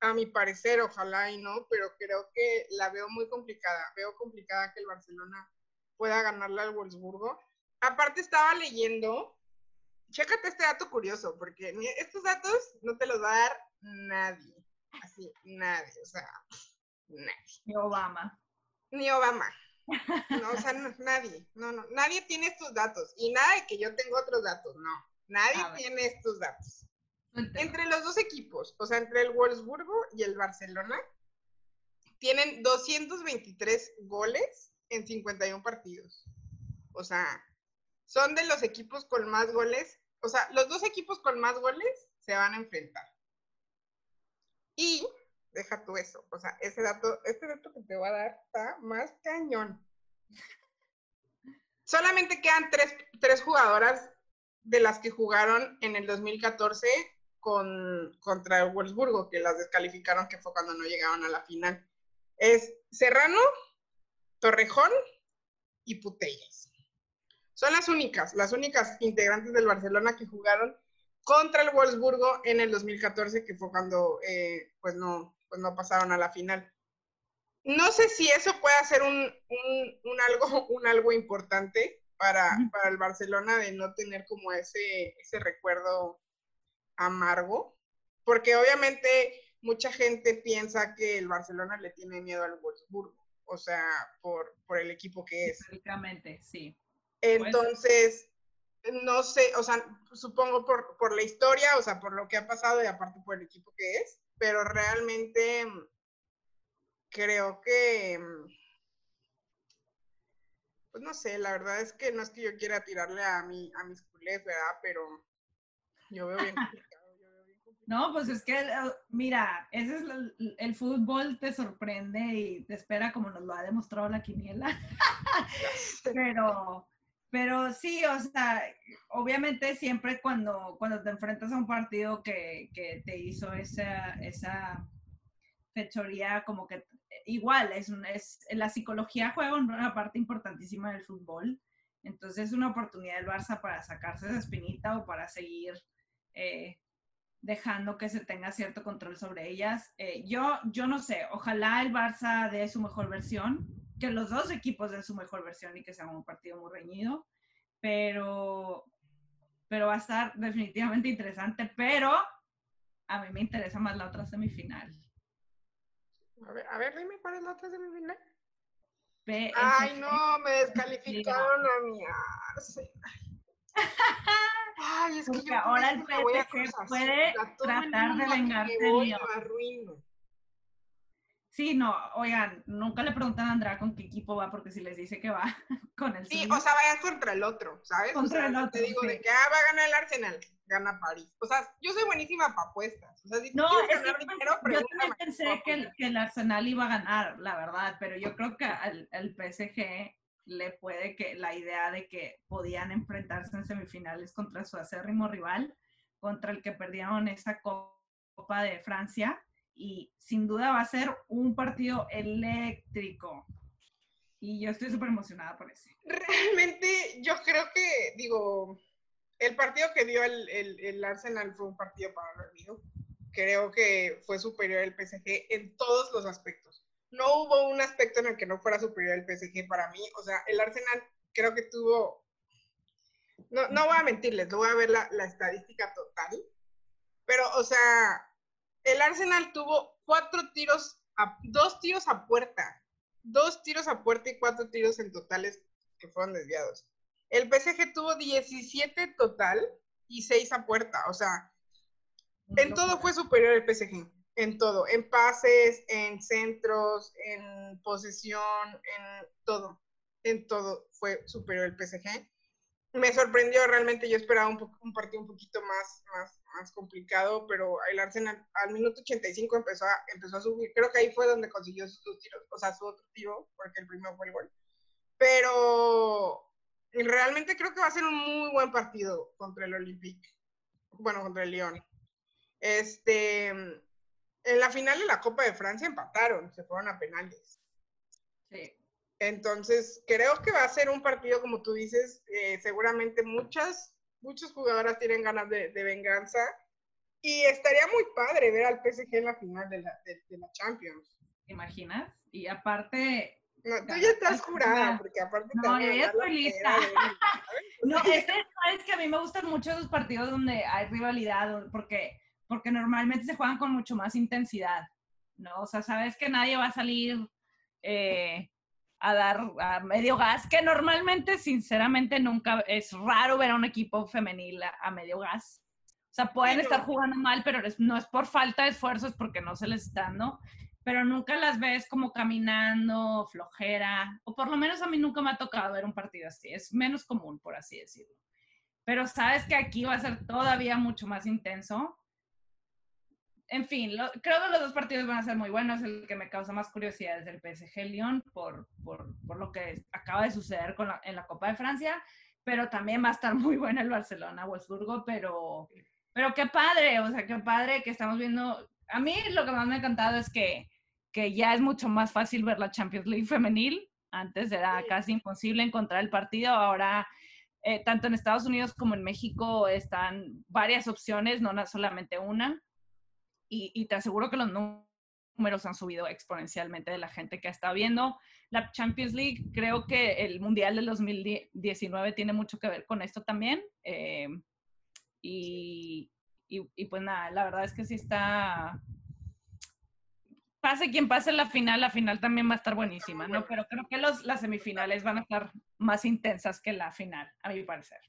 a mi parecer, ojalá y no, pero creo que la veo muy complicada. Veo complicada que el Barcelona pueda ganarle al Wolfsburgo. Aparte estaba leyendo, chécate este dato curioso, porque estos datos no te los va a dar nadie. Así, nadie, o sea, nadie. Ni Obama. Ni Obama. No, o sea, nadie, no, no, nadie tiene estos datos. Y nada de que yo tengo otros datos, no. Nadie tiene estos datos. Entre los dos equipos, o sea, entre el Wolfsburgo y el Barcelona, tienen 223 goles en 51 partidos. O sea, son de los equipos con más goles. O sea, los dos equipos con más goles se van a enfrentar. Y, deja tú eso, o sea, ese dato, este dato que te voy a dar está más cañón. Solamente quedan tres, tres jugadoras de las que jugaron en el 2014 con, contra el Wolfsburgo, que las descalificaron, que fue cuando no llegaron a la final. Es Serrano, Torrejón y Putellas. Son las únicas, las únicas integrantes del Barcelona que jugaron contra el Wolfsburgo en el 2014, que fue cuando eh, pues, no, pues no pasaron a la final. No sé si eso puede ser un, un, un algo, un algo importante para, para, el Barcelona de no tener como ese, ese recuerdo amargo, porque obviamente mucha gente piensa que el Barcelona le tiene miedo al Wolfsburgo, o sea, por, por el equipo que es. Históricamente, sí. Entonces, no sé, o sea, supongo por, por la historia, o sea, por lo que ha pasado y aparte por el equipo que es, pero realmente creo que, pues no sé, la verdad es que no es que yo quiera tirarle a, mi, a mis culés, ¿verdad? Pero yo veo bien complicado. Yo veo bien complicado. No, pues es que, mira, ese es el, el, fútbol te sorprende y te espera como nos lo ha demostrado la quiniela. pero, pero sí, o sea, obviamente siempre cuando, cuando te enfrentas a un partido que, que te hizo esa, esa fechoría, como que igual, es, es, la psicología juega una parte importantísima del fútbol. Entonces es una oportunidad del Barça para sacarse esa espinita o para seguir eh, dejando que se tenga cierto control sobre ellas. Eh, yo, yo no sé, ojalá el Barça dé su mejor versión, que los dos equipos den su mejor versión y que sea un partido muy reñido, pero, pero va a estar definitivamente interesante, pero a mí me interesa más la otra semifinal. A ver, a ver, dime cuál es la otra semifinal. Ay, no, me descalificaron a mi Arce. Ay, es que Porque ahora el PSG puede tratar de vengarse de Sí, no, oigan, nunca le preguntan a Andrea con qué equipo va, porque si les dice que va con el Sí, suyo, o sea, vayan contra el otro, ¿sabes? Contra o sea, el otro. Te digo sí. de que ah, va a ganar el Arsenal, gana París. O sea, yo soy buenísima para apuestas. O sea, si no, quieres es ganar que, dinero, yo también pensé que el, que el, Arsenal iba a ganar, la verdad, pero yo creo que al, al PSG le puede que la idea de que podían enfrentarse en semifinales contra su acérrimo rival, contra el que perdieron esa Copa de Francia, y sin duda va a ser un partido eléctrico. Y yo estoy súper emocionada por eso. Realmente yo creo que, digo, el partido que dio el, el, Arsenal fue un partido para el olvido. Creo que fue superior el PSG en todos los aspectos. No hubo un aspecto en el que no fuera superior el PSG para mí. O sea, el Arsenal creo que tuvo. No, no voy a mentirles, no voy a ver la, la estadística total. Pero, o sea, el Arsenal tuvo cuatro tiros, a, dos tiros a puerta. Dos tiros a puerta y cuatro tiros en totales que fueron desviados. El PSG tuvo 17 total y 6 a puerta. O sea, en todo fue superior el PSG. En todo. En pases, en centros, en posesión, en todo. En todo fue superior el PSG. Me sorprendió realmente. Yo esperaba un, un partido un poquito más, más, más complicado, pero el Arsenal al minuto 85 empezó a, empezó a subir. Creo que ahí fue donde consiguió sus tiros, o sea, su otro tiro, porque el primero fue el gol. Pero realmente creo que va a ser un muy buen partido contra el Olympique. Bueno, contra el Lyon. Este, en la final de la Copa de Francia empataron, se fueron a penales. Sí. Entonces, creo que va a ser un partido, como tú dices, eh, seguramente muchas, muchas jugadoras tienen ganas de, venganza. Y estaría muy padre ver al PSG en la final de la, de, de la Champions. imaginas? Y aparte, no, tú ya estás jurada, porque aparte No, yo ya estoy lista. no, es, es que a mí me gustan mucho esos partidos donde hay rivalidad, porque, porque normalmente se juegan con mucho más intensidad, ¿no? O sea, sabes que nadie va a salir eh, a dar a medio gas, que normalmente, sinceramente, nunca, es raro ver a un equipo femenil a, medio gas. O sea, pueden estar jugando mal, pero no es por falta de esfuerzo, es porque no se les está dando pero nunca las ves como caminando, flojera, o por lo menos a mí nunca me ha tocado ver un partido así, es menos común, por así decirlo. Pero sabes que aquí va a ser todavía mucho más intenso. En fin, creo que los dos partidos van a ser muy buenos. El que me causa más curiosidad es el PSG Lyon por, por, por lo que acaba de suceder con en la Copa de Francia, pero también va a estar muy bueno el Barcelona-Wolfsburgo, pero, pero qué padre, o sea, qué padre que estamos viendo. A mí lo que más me ha encantado es que que ya es mucho más fácil ver la Champions League femenil. Antes era casi imposible encontrar el partido, ahora eh, tanto en Estados Unidos como en México están varias opciones, no solamente una. Y, te aseguro que los números han subido exponencialmente de la gente que está viendo la Champions League. Creo que el Mundial del 2019 tiene mucho que ver con esto también. Eh, y, y, pues nada, la verdad es que sí está, pase quien pase la final, la final también va a estar buenísima, ¿no? Pero creo que los, las semifinales van a estar más intensas que la final, a mi parecer.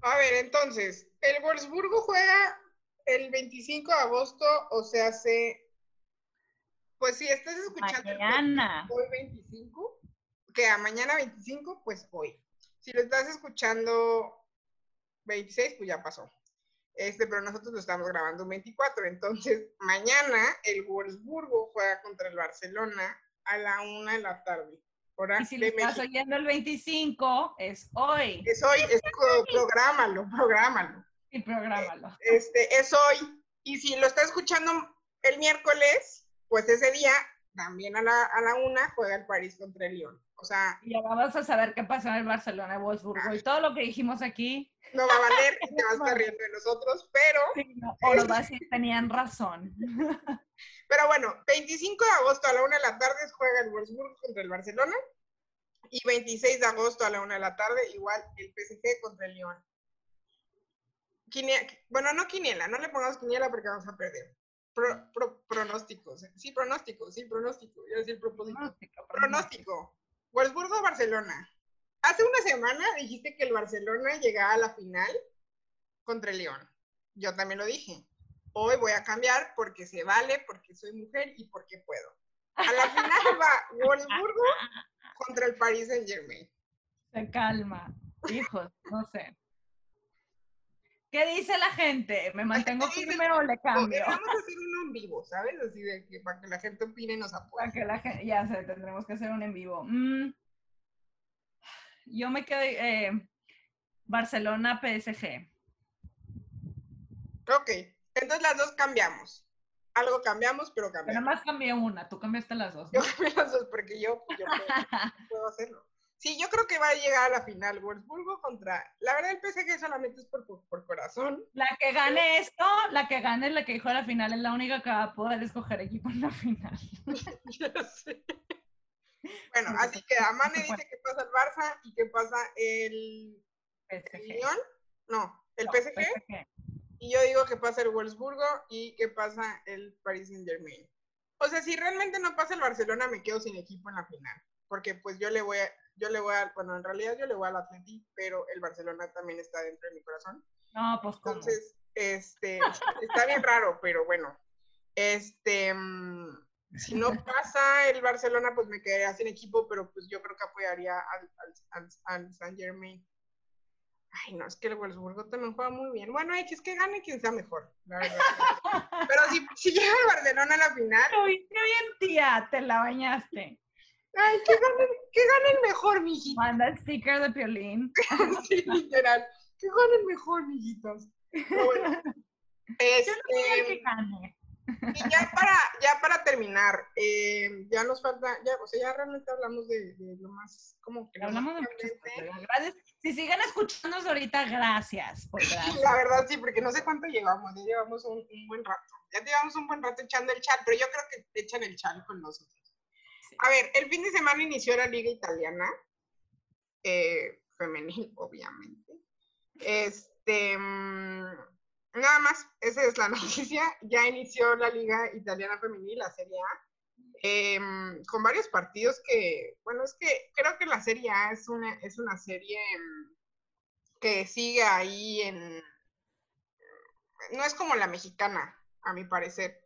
A ver, entonces, el Wolfsburgo juega el 25 de agosto, o sea, hace... Pues si estás escuchando mañana. hoy 25, que a mañana 25, pues hoy. Si lo estás escuchando 26, pues ya pasó. Este, pero nosotros lo estamos grabando un 24. Entonces, mañana el Wolfsburgo juega contra el Barcelona a la una de la tarde. y si lo estás oyendo el 25, es hoy. Es hoy, es prográmalo, prográmalo. Y prográmalo. Este, es hoy. Y si lo estás escuchando el miércoles, pues ese día, también a la, a la una, juega el París contra el Lyon. O sea. Y ahora vamos a saber qué pasó en el Barcelona Wolfsburgo. Y todo lo que dijimos aquí. No va a valer y te vas a estar riendo de nosotros, pero. Sí, no, o los vas tenían razón. Pero bueno, 25 de agosto a la una de la tarde juega el Wolfsburgo contra el Barcelona. Y 26 de agosto a la una de la tarde, igual el PSG contra el Lyon. Bueno, no quiniela, no le pongamos quiniela porque vamos a perder. pronósticos. Sí, pronóstico, sí, pronóstico. Yo decir propósito. Pronóstico. pronóstico. Wolfsburgo-Barcelona. Hace una semana dijiste que el Barcelona llegaba a la final contra el León. Yo también lo dije. Hoy voy a cambiar porque se vale, porque soy mujer y porque puedo. A la final va Wolfsburgo contra el Paris Saint Germain. Se calma, hijos, no sé. ¿Qué dice la gente? ¿Me mantengo firme o le cambio? Vamos a hacer uno en vivo, ¿sabes? Así de que para que la gente opine y nos apoye. que la gente, ya sé, tendremos que hacer un en vivo. Mm. Yo me quedé eh, Barcelona PSG. Ok, entonces las dos cambiamos. Algo cambiamos, pero cambiamos. Pero más cambié una, tú cambiaste las dos. Yo cambié las dos porque yo, yo puedo, puedo hacerlo. Sí, yo creo que va a llegar a la final Wolfsburgo contra. La verdad, el PSG solamente es por, por, corazón. La que gane esto, la que gane la que dijo a la final es la única que va a poder escoger equipo en la final. yo sé. Bueno, así que Amane dice que pasa el Barça y que pasa el. PSG. No, el PSG. Y yo digo que pasa el Wolfsburgo y que pasa el Paris Saint Germain. O sea, si realmente no pasa el Barcelona, me quedo sin equipo en la final. Porque pues yo le voy a, yo le voy a, bueno, en realidad yo le voy al Atleti, pero el Barcelona también está dentro de mi corazón. No, pues Entonces, este, está bien raro, pero bueno. Este, mm, si no pasa el Barcelona, pues me quedaría sin equipo, pero pues yo creo que apoyaría al, al, al, San Germain. Ay, no, es que el Wolfsburgo también juega muy bien. Bueno, es que gane quien sea mejor, la verdad. Pero si, si llega el Barcelona a la final. Uy, qué bien, tía, te la bañaste. Ay, que gane, que gane el mejor, mijito. Manda sticker de Piolín. sí, literal. Que gane el mejor, mijitos. bueno, este, que gane. Y ya para, ya para terminar, eh, ya nos falta, ya, o sea, ya realmente hablamos de, de lo más, como que... Hablamos de muchas Gracias. Si siguen escuchándonos ahorita, gracias, por gracias. La verdad, sí, porque no sé cuánto llevamos, ya llevamos un, un, buen rato. Ya llevamos un buen rato echando el chat, pero yo creo que echan el chat con nosotros. A ver, el fin de semana inició la liga italiana, eh, femenil, obviamente. Este, mm, nada más, esa es la noticia. Ya inició la liga italiana femenil, la Serie A, em, con varios partidos que, bueno, es que creo que la Serie A es una, es una serie em, que sigue ahí en... No es como la mexicana, a mi parecer.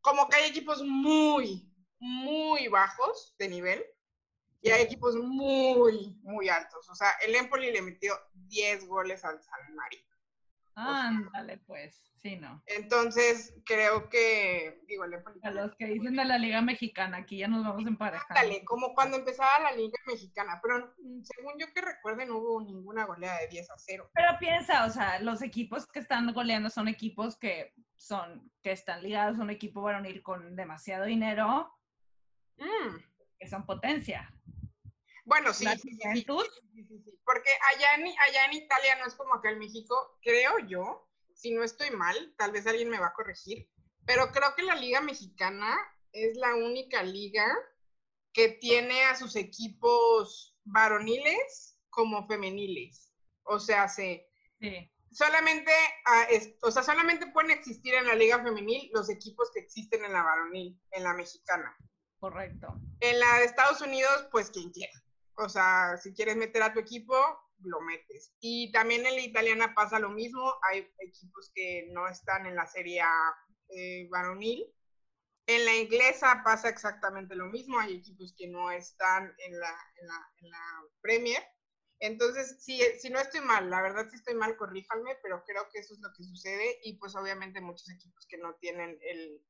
Como que hay equipos muy, muy bajos de nivel y hay equipos muy, muy altos. O sea, el Empoli le metió 10 goles al San Marino. Ándale, pues, sí, ¿no? Entonces, creo que, digo, el Empoli... A los que dicen de la Liga Mexicana, aquí ya nos vamos emparejando. Ándale, como cuando empezaba la Liga Mexicana, pero según yo que recuerden, no hubo ninguna goleada de 10 a 0. Pero piensa, o sea, los equipos que están goleando son equipos que son, que están ligados a un equipo varonil con demasiado dinero Mm. Que son potencia. Bueno, sí, sí, sí, porque allá en, allá en Italia no es como acá en México, creo yo, si no estoy mal, tal vez alguien me va a corregir, pero creo que la liga mexicana es la única liga que tiene a sus equipos varoniles como femeniles. O sea, se, solamente, ah, o sea, solamente pueden existir en la liga femenil los equipos que existen en la varonil, en la mexicana. Correcto. En la de Estados Unidos, pues quien quiera. O sea, si quieres meter a tu equipo, lo metes. Y también en la italiana pasa lo mismo. Hay equipos que no están en la serie eh, varonil. En la inglesa pasa exactamente lo mismo. Hay equipos que no están en la, en la, en la Premier. Entonces, si, si no estoy mal, la verdad si estoy mal, corríjanme, pero creo que eso es lo que sucede. Y pues obviamente muchos equipos que no tienen el,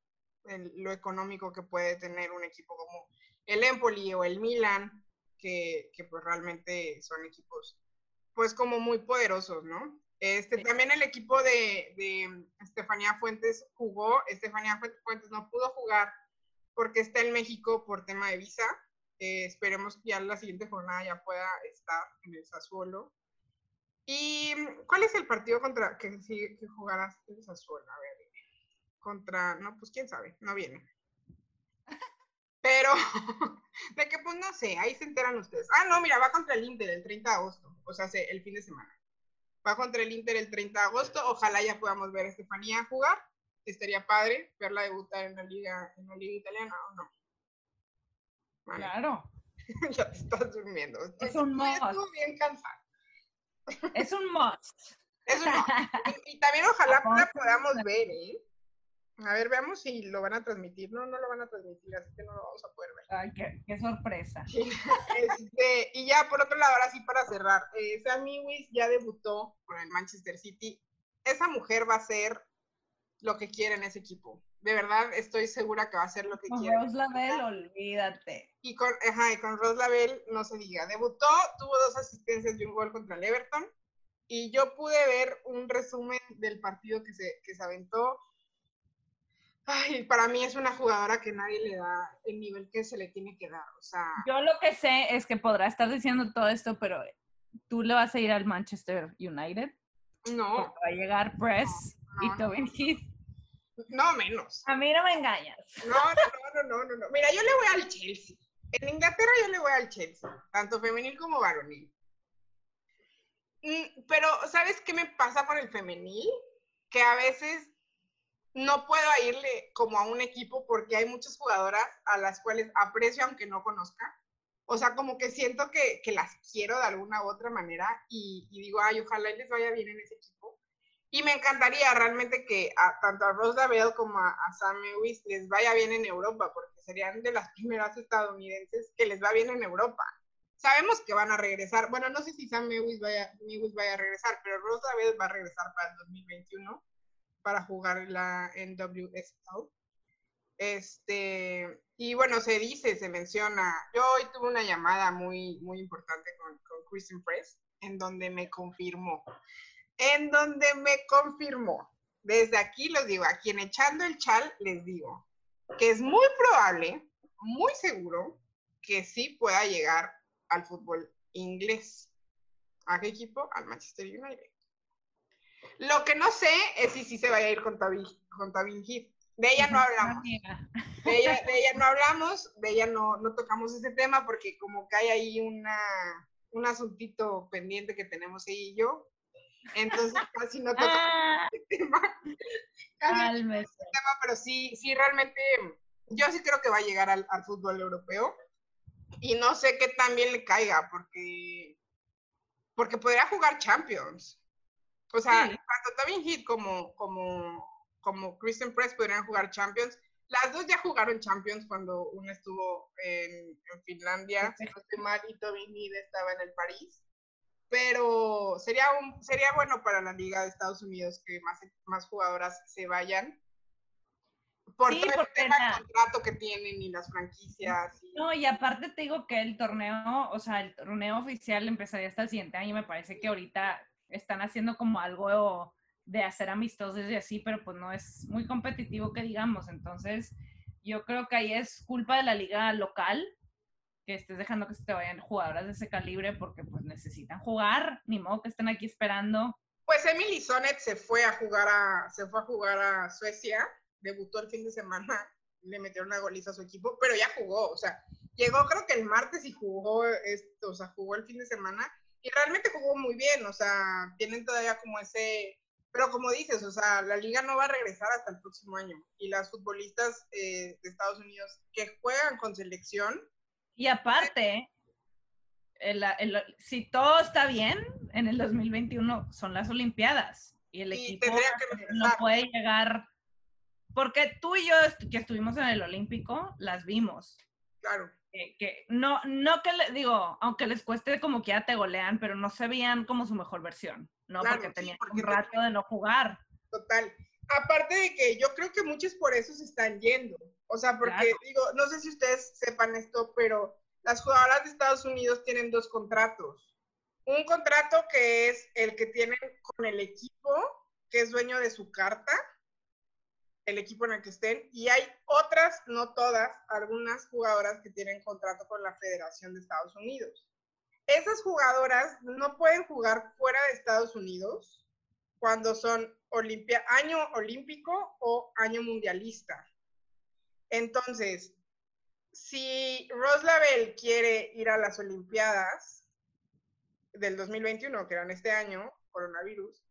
lo económico que puede tener un equipo como el Empoli o el Milan, que, que, pues realmente son equipos pues como muy poderosos, ¿no? Este, También el equipo de, de Estefanía Fuentes jugó, Estefanía Fuentes no pudo jugar porque está en México por tema de visa. Eh, esperemos que ya la siguiente jornada ya pueda estar en el Sassuolo. ¿Y cuál es el partido contra que, que jugarás en Sassuolo? A ver contra, no, pues quién sabe, no viene. Pero, de que pues no sé, ahí se enteran ustedes. Ah, no, mira, va contra el Inter el 30 de agosto, o sea, el fin de semana. Va contra el Inter el 30 de agosto, ojalá ya podamos ver a Estefanía jugar. Estaría padre verla debutar en la liga, en la liga italiana o no. Claro. ya te estás durmiendo. Es un must. Estoy bien cansado. Es un must. Es un must. Y, y también ojalá la podamos ver, ¿eh? A ver, veamos si lo van a transmitir. No, no lo van a transmitir, así que no lo vamos a poder ver. Ay, qué, sorpresa. Este, y ya, por otro lado, ahora sí para cerrar. Eh, Sammy Wiss ya debutó con el Manchester City. Esa mujer va a ser lo que quiere en ese equipo. De verdad, estoy segura que va a ser lo que quiere. Con Rose Lavelle, olvídate. Y con, ajá, y con Rose Lavelle, no se diga. Debutó, tuvo dos asistencias y un gol contra el Everton. Y yo pude ver un resumen del partido que se, que se aventó Ay, para mí es una jugadora que nadie le da el nivel que se le tiene que dar. O sea, Yo lo que sé es que podrá estar diciendo todo esto, pero tú le vas a ir al Manchester United. no, Va a llegar Press no, y no, Tobin Heath. no menos. A mí no me engañas. No, no, no, no, no, no. Mira, yo le voy al Chelsea. En Inglaterra yo le voy al Chelsea, tanto femenil como varonil. Mm, Pero, ¿sabes qué me pasa con el femenil? Que a veces no puedo irle como a un equipo porque hay muchas jugadoras a las cuales aprecio aunque no conozca. O sea, como que siento que, que las quiero de alguna u otra manera y, digo, ay, ojalá les vaya bien en ese equipo. Y me encantaría realmente que tanto a Rose Lavelle como a, a Sam Lewis les vaya bien en Europa, porque serían de las primeras estadounidenses que les va bien en Europa. Sabemos que van a regresar. Bueno, no sé si Sam Lewis vaya, Lewis vaya a regresar, pero Rose Lavelle va a regresar para el 2021 para jugar la NWSL. Este, y bueno, se dice, se menciona. Yo hoy tuve una llamada muy, muy importante con, con Kristen Press, en donde me confirmó. En donde me confirmó. Desde aquí les digo, a quien echando el chal les digo que es muy probable, muy seguro, que sí pueda llegar al fútbol inglés. ¿A qué equipo? Al Manchester United. Lo que no sé es si sí se vaya a ir con Tabin, con Tabin Heath. De ella no hablamos. De ella, de ella no hablamos, de ella no, no tocamos ese tema porque como que hay ahí una, un asuntito pendiente que tenemos ella y yo. Entonces casi no tocamos Ah, el tema. Casi no cálmese. tema, pero sí, sí, realmente, yo sí creo que va a llegar al, al fútbol europeo. Y no sé qué tan bien le caiga, porque, porque podría jugar Champions. O sea, Sí. tanto Tobin Heath como, como, como Kristen Press podrían jugar Champions. Las dos ya jugaron Champions cuando una estuvo en, en Finlandia, mal, y Tobin Heath estaba en el París. Pero sería, un, sería bueno para la Liga de Estados Unidos que más, más jugadoras se vayan. Por Sí, todo el tema la- contrato que tienen y las franquicias. y- No, y aparte te digo que el torneo, o sea, el torneo oficial empezaría hasta el siguiente año. Me parece que ahorita están haciendo como algo de hacer amistosos y así, pero pues no es muy competitivo que digamos. Entonces, yo creo que ahí es culpa de la liga local que estés dejando que se te vayan jugadoras de ese calibre porque pues necesitan jugar, ni modo que estén aquí esperando. Pues Emily Sonnet se fue a jugar a, se fue a jugar a Suecia, debutó el fin de semana, le metieron una goliza a su equipo, pero ya jugó, o sea, llegó creo que el martes y jugó esto, o sea, jugó el fin de semana y realmente jugó muy bien, o sea, tienen todavía como ese, pero como dices, o sea, la liga no va a regresar hasta el próximo año y las futbolistas eh, de Estados Unidos que juegan con selección, Y aparte, el- el- si todo está bien, en el 2021 son las Olimpiadas y el Y equipo que no puede llegar, porque tú y yo que estuvimos en el Olímpico, las vimos. Claro, Que, que no, no que le digo, aunque les cueste como que ya te golean, pero no se veían como su mejor versión, ¿no? Claro, porque sí, tenían porque un rato de no jugar. Total. Aparte de que yo creo que muchos por eso se están yendo. O sea, porque Claro. digo, no sé si ustedes sepan esto, pero las jugadoras de Estados Unidos tienen dos contratos. Un contrato que es el que tienen con el equipo, que es dueño de su carta, el equipo en el que estén, y hay otras, no todas, algunas jugadoras que tienen contrato con la Federación de Estados Unidos. Esas jugadoras no pueden jugar fuera de Estados Unidos cuando son año olímpico o año mundialista. Entonces, si Rose Lavelle quiere ir a las Olimpiadas del 2021, que eran este año, coronavirus,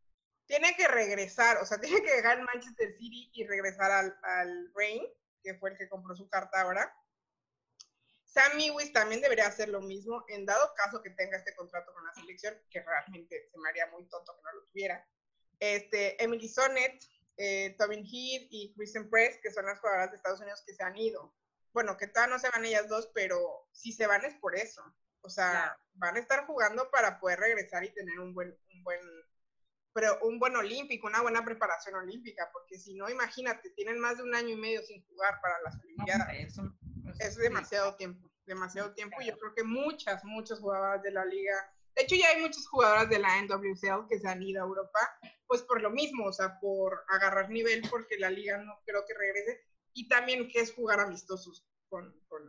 tiene que regresar, o sea, tiene que dejar el Manchester City y regresar al, al Reign, que fue el que compró su carta ahora. Sam Lewis también debería hacer lo mismo, en dado caso que tenga este contrato con la selección, que realmente se me haría muy tonto que no lo tuviera. Este, Emily Sonnet, eh, Tobin Heath y Kristen Press, que son las jugadoras de Estados Unidos que se han ido. Bueno, que todavía no se van ellas dos, pero si se van es por eso. O sea, van a estar jugando para poder regresar y tener un buen, un buen, pero un buen olímpico, una buena preparación olímpica, porque si no, imagínate, tienen más de un año y medio sin jugar para las Olimpiadas. es sí. demasiado tiempo, demasiado tiempo. Y yo creo que muchas, muchas jugadoras de la liga De hecho, ya hay muchas jugadoras de la NWCL que se han ido a Europa, pues por lo mismo, o sea, por agarrar nivel, porque la liga no creo que regrese, y también que es jugar amistosos con, con...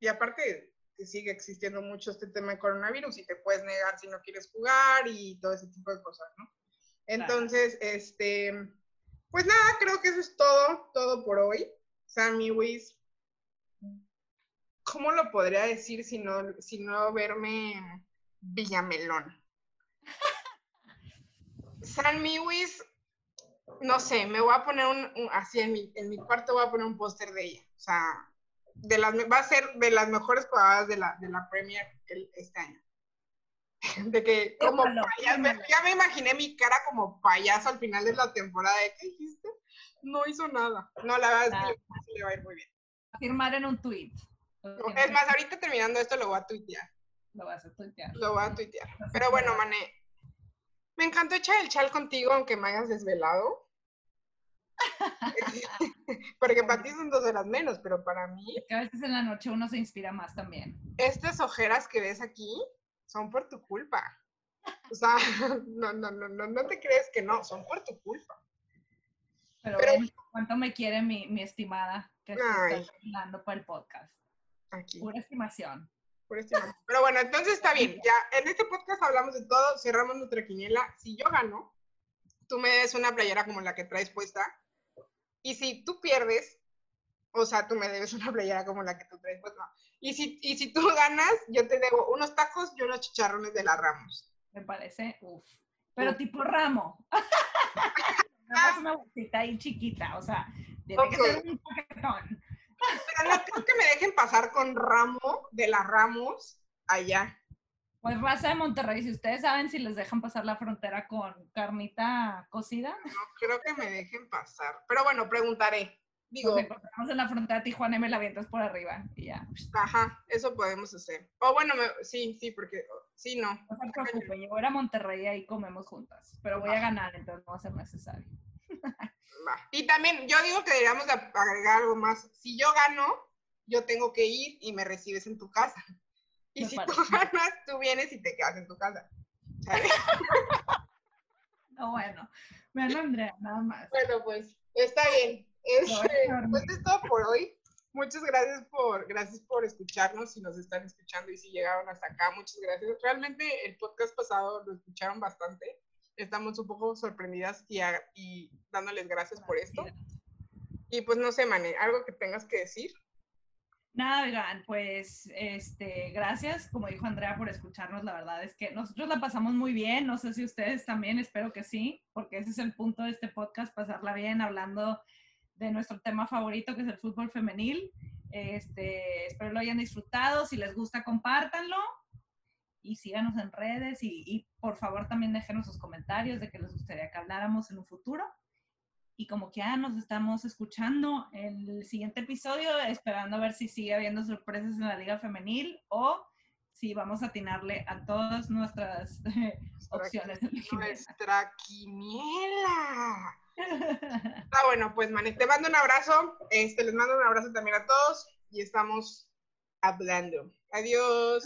y aparte que sigue existiendo mucho este tema de coronavirus y te puedes negar si no quieres jugar y todo ese tipo de cosas, ¿no? Entonces, este, pues nada, creo que eso es todo, todo por hoy. Sammy Wiz, ¿cómo lo podría decir si no, si no verme Villamelón? San Miwis, no sé, me voy a poner un, así en mi, en mi cuarto voy a poner un póster de ella. O sea, de las, va a ser de las mejores jugadoras de la, de la Premier este año. De que como payaso, ya me imaginé mi cara como payaso al final de la temporada. ¿Qué dijiste? No hizo nada. No, la verdad es que le va a ir muy bien. Firmar en un tweet. es más, ahorita terminando esto lo voy a tuitear. Lo vas a tuitear. Lo voy a tuitear. Pero bueno, Mané, me encantó echar el chal contigo, aunque me hayas desvelado. Porque para ti son dos horas menos, pero para mí. Que a veces en la noche uno se inspira más también. Estas ojeras que ves aquí son por tu culpa. O sea, no, no, no, no, no te crees que no, son por tu culpa. Pero, ¿cuánto me quiere mi, mi estimada que está hablando para el podcast? Aquí. Pura estimación. Pero bueno, entonces está bien. Ya en este podcast hablamos de todo, cerramos nuestra quiniela. Si yo gano, tú me des una playera como la que traes puesta. Y si tú pierdes, o sea, tú me debes una playera como la que tú traes puesta. Y si, y si tú ganas, yo te debo unos tacos y unos chicharrones de la Ramos. Me parece, uff. Pero tipo ramo. una bolsita ahí chiquita, o sea, tiene que ser un paquetón. Pero no creo que me dejen pasar con ramo de las Ramos allá. Pues raza de Monterrey, si ustedes saben si les dejan pasar la frontera con carnita cocida. No creo que me dejen pasar. Pero bueno, preguntaré. Digo, Nos encontramos en la frontera Tijuana y me la avientas por arriba y ya. Ajá, eso podemos hacer. O bueno, sí, sí, porque sí, no. No se preocupen, yo voy a Monterrey y ahí comemos juntas, pero voy a ganar, entonces no va a ser necesario. Y también yo digo que deberíamos agregar algo más. Si yo gano, yo tengo que ir y me recibes en tu casa. Y si tú ganas, tú vienes y te quedas en tu casa. no, bueno. Bueno, Andrea, nada más. Bueno, pues está bien. Este, pues es todo por hoy. Muchas gracias por, gracias por escucharnos, si nos están escuchando y si llegaron hasta acá, muchas gracias. Realmente el podcast pasado lo escucharon bastante estamos un poco sorprendidas y, y dándoles gracias por esto. Y pues no sé, Mane, algo que tengas que decir. Nada, oigan, pues este, gracias, como dijo Andrea, por escucharnos. La verdad es que nosotros la pasamos muy bien. No sé si ustedes también, espero que sí, porque ese es el punto de este podcast, pasarla bien hablando de nuestro tema favorito, que es el fútbol femenil. Este, espero lo hayan disfrutado. Si les gusta, compártanlo y síganos en redes y, por favor también déjenos sus comentarios de que les gustaría que habláramos en un futuro. Y como que ya nos estamos escuchando en el siguiente episodio, esperando a ver si sigue habiendo sorpresas en la liga femenil o si vamos a atinarle a todas nuestras opciones. Nuestra quiniela. Ah, bueno, pues Mane, te mando un abrazo. Este, les mando un abrazo también a todos y estamos hablando. Adiós.